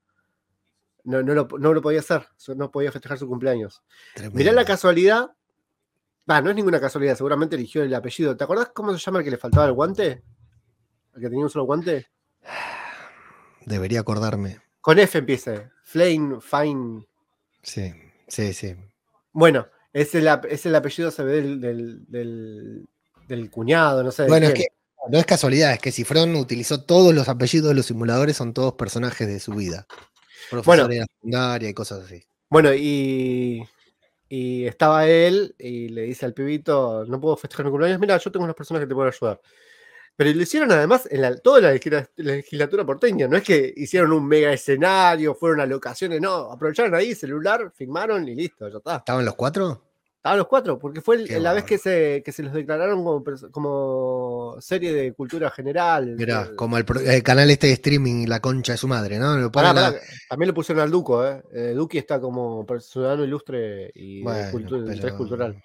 no, no, lo, no lo podía hacer, no podía festejar su cumpleaños. Mirá la Tremendo. casualidad, va, no es ninguna casualidad, seguramente eligió el apellido. ¿Te acordás cómo se llama el que le faltaba el guante? ¿El que tenía un solo guante? Debería acordarme. Con F empieza, Flame, Fine. Sí, sí, sí. Bueno, es el, es el apellido se ve del, del, del, del cuñado, no sé. Bueno, es que no es casualidad, es que Cifrón utilizó todos los apellidos de los simuladores, son todos personajes de su vida. Profesor de la secundaria y cosas así. Bueno, y, y estaba él y le dice al pibito, no puedo festejar mi cumpleaños, mira, yo tengo unas personas que te pueden ayudar. Pero lo hicieron además en la, toda la legisla- la legislatura porteña, no es que hicieron un mega escenario, fueron a locaciones, no, aprovecharon ahí, celular, filmaron y listo, ya está. ¿Estaban los cuatro? Estaban los cuatro, porque fue el- la vez que se, que se los declararon como, como serie de cultura general. Mirá, Eh, como el, canal este de streaming, la concha de su madre, ¿no? Lo Pará, pará, también le pusieron al Duco, ¿eh? Eh, Duki está como ciudadano ilustre y Bueno, cultu- pero- cultural.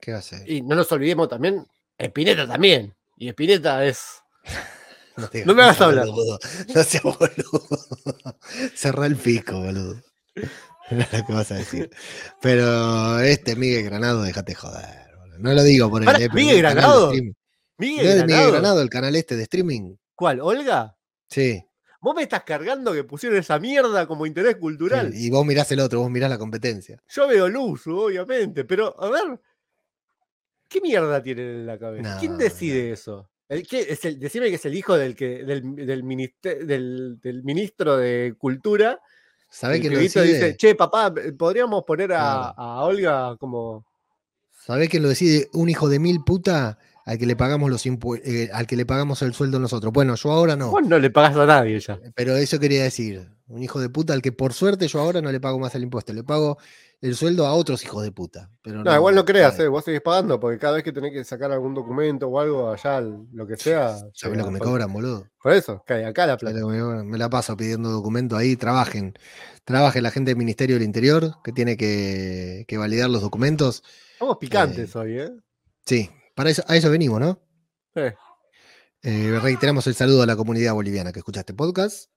¿Qué va a hacer? Y no nos olvidemos también, Espineta también. Y Espineta es. No, te- no me hagas hablar. boludo, No seas boludo. Cerrá el pico, boludo. No es lo que vas a decir. Pero este Miguel Granado, déjate joder. boludo. No lo digo por el Pará, eh, ¿Miguel Granado? Miguel, ¿No es Miguel Granado. Granado el canal este de streaming? ¿Cuál? ¿Olga? Sí. Vos me estás cargando que pusieron esa mierda como interés cultural. sí. Y vos mirás el otro, vos mirás la competencia. Yo veo luz, obviamente, pero a ver. ¿Qué mierda tienen en la cabeza? ¿Quién No, decide eso? ¿El qué? Es el, decime que es el hijo del, que, del, del, del- del ministro de Cultura. ¿Sabés El quién lo decide? dice, che, papá, podríamos poner a, Olga como. ¿Sabés quién lo decide? Un hijo de mil puta al que le pagamos los impu- eh, al que le pagamos el sueldo nosotros. Bueno, yo ahora no. Vos no le pagás a nadie ya. Pero eso quería decir. Un hijo de puta al que por suerte yo ahora no le pago más el impuesto. Le pago el sueldo a otros hijos de puta. Pero No, igual no creas, eh, vos seguís pagando, porque cada vez que tenés que sacar algún documento o algo allá, lo que sea. ¿Sabés lo que me cobran, boludo? Por eso, cae acá la ¿Sabés plata. me la paso pidiendo documento ahí. Trabajen. Trabajen la gente del Ministerio del Interior que tiene que, que validar los documentos. Somos picantes hoy, ¿eh? Sí, para eso, a eso venimos, ¿no? Eh, Eh, reiteramos el saludo a la comunidad boliviana que escucha este podcast.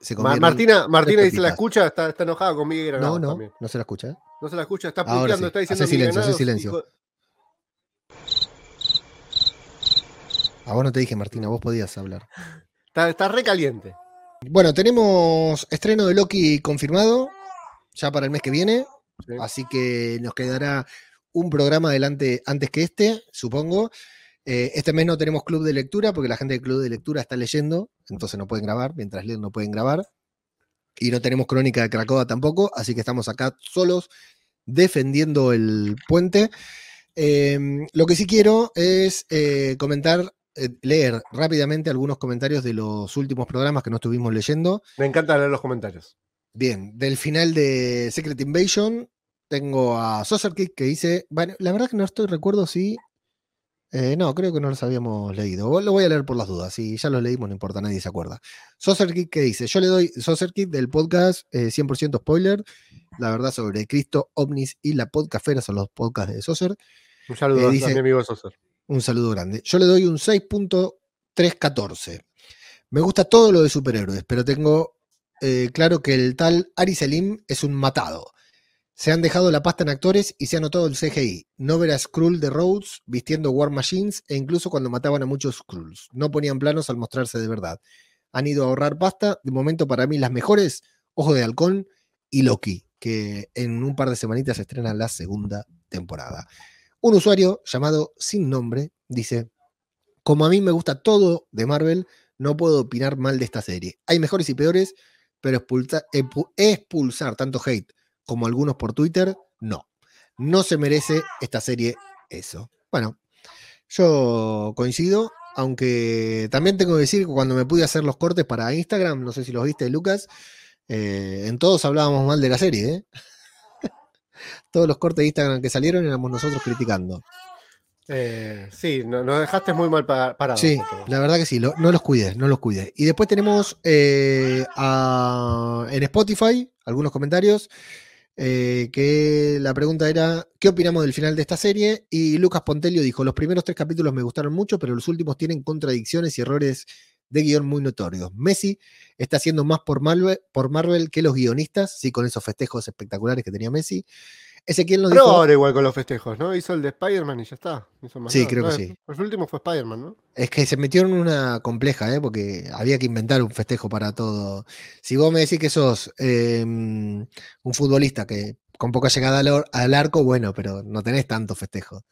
Se Ma- Martina, Martina dice la escucha, está, está enojada con Miguel Granado No, no, también. no se la escucha. ¿eh? No se la escucha, está Ahora puteando, sí. está diciendo Hace silencio, hace silencio. hijo- A vos no te dije, Martina, vos podías hablar. Está, está re caliente. Bueno, tenemos estreno de Loki confirmado ya para el mes que viene, Sí. así que nos quedará un programa adelante antes que este, supongo. Eh, este mes no tenemos club de lectura porque la gente del club de lectura está leyendo, entonces no pueden grabar, mientras leen no pueden grabar. Y no tenemos crónica de Cracoa tampoco, así que estamos acá solos defendiendo el puente. Eh, lo que sí quiero es eh, comentar, eh, leer rápidamente algunos comentarios de los últimos programas que no estuvimos leyendo. Me encanta leer los comentarios. Bien, del final de Secret Invasion tengo a Saucerkick que dice, bueno, la verdad que no estoy recuerdo si... eh, no, creo que no los habíamos leído. Lo voy a leer por las dudas. Si ya los leímos, no importa, nadie se acuerda. Saucerkick que dice, yo le doy Saucerkick del podcast eh, 100% spoiler, la verdad sobre Cristo, OVNIS y la podcastfera son los podcasts de Saucer. Un saludo Eh, a- mi amigo Soser. Un saludo grande. Yo le doy un 6.314. Me gusta todo lo de superhéroes, pero tengo eh, claro que el tal Ari Selim es un matado. Se han dejado la pasta en actores y se ha notado el CGI. No ver a Skrull de Rhodes vistiendo War Machines e incluso cuando mataban a muchos Skrulls. No ponían planos al mostrarse de verdad. Han ido a ahorrar pasta. De momento, para mí, las mejores: Ojo de Halcón y Loki, que en un par de semanitas se estrena la segunda temporada. Un usuario llamado Sin Nombre dice: Como a mí me gusta todo de Marvel, no puedo opinar mal de esta serie. Hay mejores y peores, pero expulsa- epu- expulsar tanto hate como algunos por Twitter, no. No se merece esta serie eso. Bueno, yo coincido, aunque también tengo que decir que cuando me pude hacer los cortes para Instagram, no sé si los viste, Lucas, eh, en todos hablábamos mal de la serie, ¿eh? Todos los cortes de Instagram que salieron éramos nosotros criticando. Eh, sí, no- nos dejaste muy mal pa- parados. Sí, la verdad que sí, lo- no los cuides, no los cuides. Y después tenemos eh, a- en Spotify algunos comentarios. Eh, que la pregunta era, ¿qué opinamos del final de esta serie? Y Lucas Pontelio dijo, los primeros tres capítulos me gustaron mucho, pero los últimos tienen contradicciones y errores de guion muy notorios. Messi está haciendo más por Marvel, por Marvel que los guionistas, sí, con esos festejos espectaculares que tenía Messi. Ezequiel nos Pero dijo, ahora igual con los festejos, ¿no? Hizo el de Spider-Man y ya está. Hizo más Sí, nada. creo que No, sí. El último fue Spider-Man, ¿no? Es que se metió en una compleja, ¿eh? porque había que inventar un festejo para todo. Si vos me decís que sos eh, un futbolista que con poca llegada al, al arco, bueno, pero no tenés tanto festejo.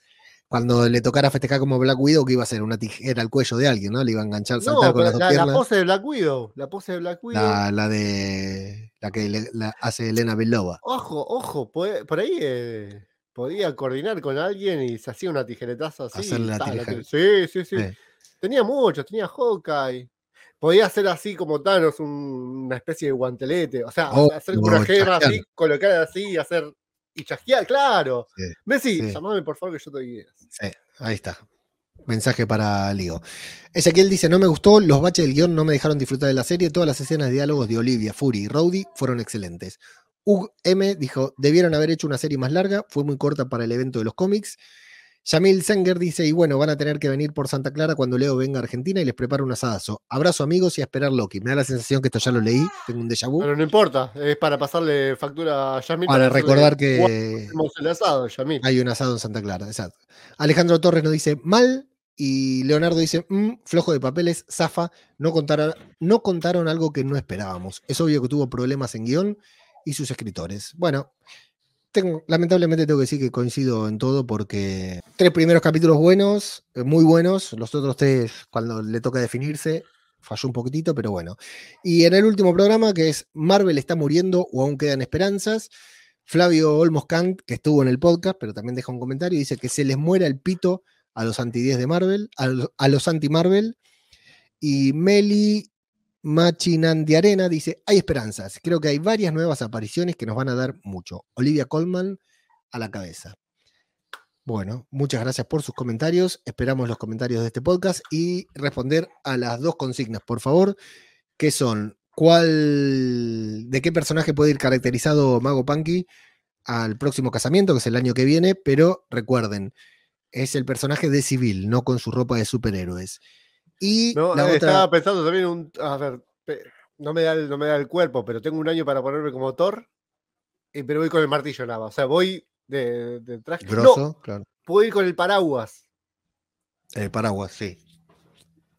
Cuando le tocara festejar como Black Widow, que iba a ser una tijera al cuello de alguien, ¿no? Le iba a enganchar, saltar No, con las dos la, la piernas. pose de Black Widow. La pose de Black Widow. La, la de la que le- la hace Elena Belova. Ojo, ojo, por ahí eh, podía coordinar con alguien y se hacía una tijeretaza así. Hacerle la ta, la tijera. ti- sí, sí, sí. Tenía muchos, tenía Hawkeye. Podía hacer así como Thanos, un- una especie de guantelete. O sea, Oh, hacer una gema así, colocar así y hacer. Y chasquear, claro. Sí, Messi, sí. llamame por favor que yo te ideas. Sí, ahí está. Mensaje para Ligo. Ezequiel dice: No me gustó, los baches del guion no me dejaron disfrutar de la serie. Todas las escenas de diálogos de Olivia, Fury y Rowdy fueron excelentes. Ug M dijo: Debieron haber hecho una serie más larga, fue muy corta para el evento de los cómics. Yamil Senger dice: Y bueno, van a tener que venir por Santa Clara cuando Leo venga a Argentina y les preparo un asadazo. Abrazo, amigos, y a esperar Loki. Me da la sensación que esto ya lo leí, tengo un déjà vu. Pero no importa, es para pasarle factura a Yamil. Para recordar que el asado, Yamil. hay un asado en Santa Clara, exacto. Alejandro Torres nos dice mal y Leonardo dice "Mm, flojo de papeles, zafa, no contaron, no contaron algo que no esperábamos. Es obvio que tuvo problemas en guion y sus escritores. Bueno, lamentablemente tengo que decir que coincido en todo porque tres primeros capítulos buenos, eh, muy buenos, los otros tres cuando le toca definirse falló un poquitito, pero bueno. Y en el último programa que es Marvel está muriendo o aún quedan esperanzas, Flavio Olmos Kant, que estuvo en el podcast, pero también deja un comentario, dice que se les muera el pito a los anti-10 de Marvel, a los, los anti-Marvel. Y Meli Machinandiarena dice, hay esperanzas. Creo que hay varias nuevas apariciones que nos van a dar mucho. Olivia Colman a la cabeza. Bueno, muchas gracias por sus comentarios. Esperamos los comentarios de este podcast y responder a las dos consignas, por favor, que son cuál, de qué personaje puede ir caracterizado Mago Punky al próximo casamiento, que es el año que viene, pero recuerden, es el personaje de civil, no con su ropa de superhéroes. Y No, la eh, otra, estaba pensando también un. A ver, no me, da el, no me da el cuerpo, pero tengo un año para ponerme como Thor. y- pero voy con el martillo nada. O sea, voy de, de traje. grosso, No, claro. puedo ir con el paraguas. El paraguas, sí.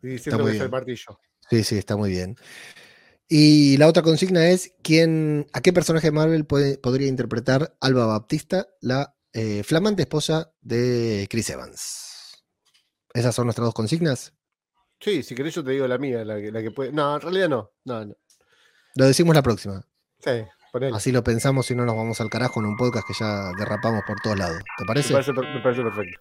Y diciendo muy que es el martillo. Sí, sí, está muy bien. Y la otra consigna es quién, a qué personaje de Marvel puede- podría interpretar Alba Baptista, la eh, flamante esposa de Chris Evans. Esas son nuestras dos consignas. Sí, si querés yo te digo la mía, la que, la que puede. No, en realidad no. No, no. Lo decimos la próxima. Sí, ponele. Así lo pensamos y no nos vamos al carajo en un podcast que ya derrapamos por todos lados. ¿Te Me parece? me parece perfecto.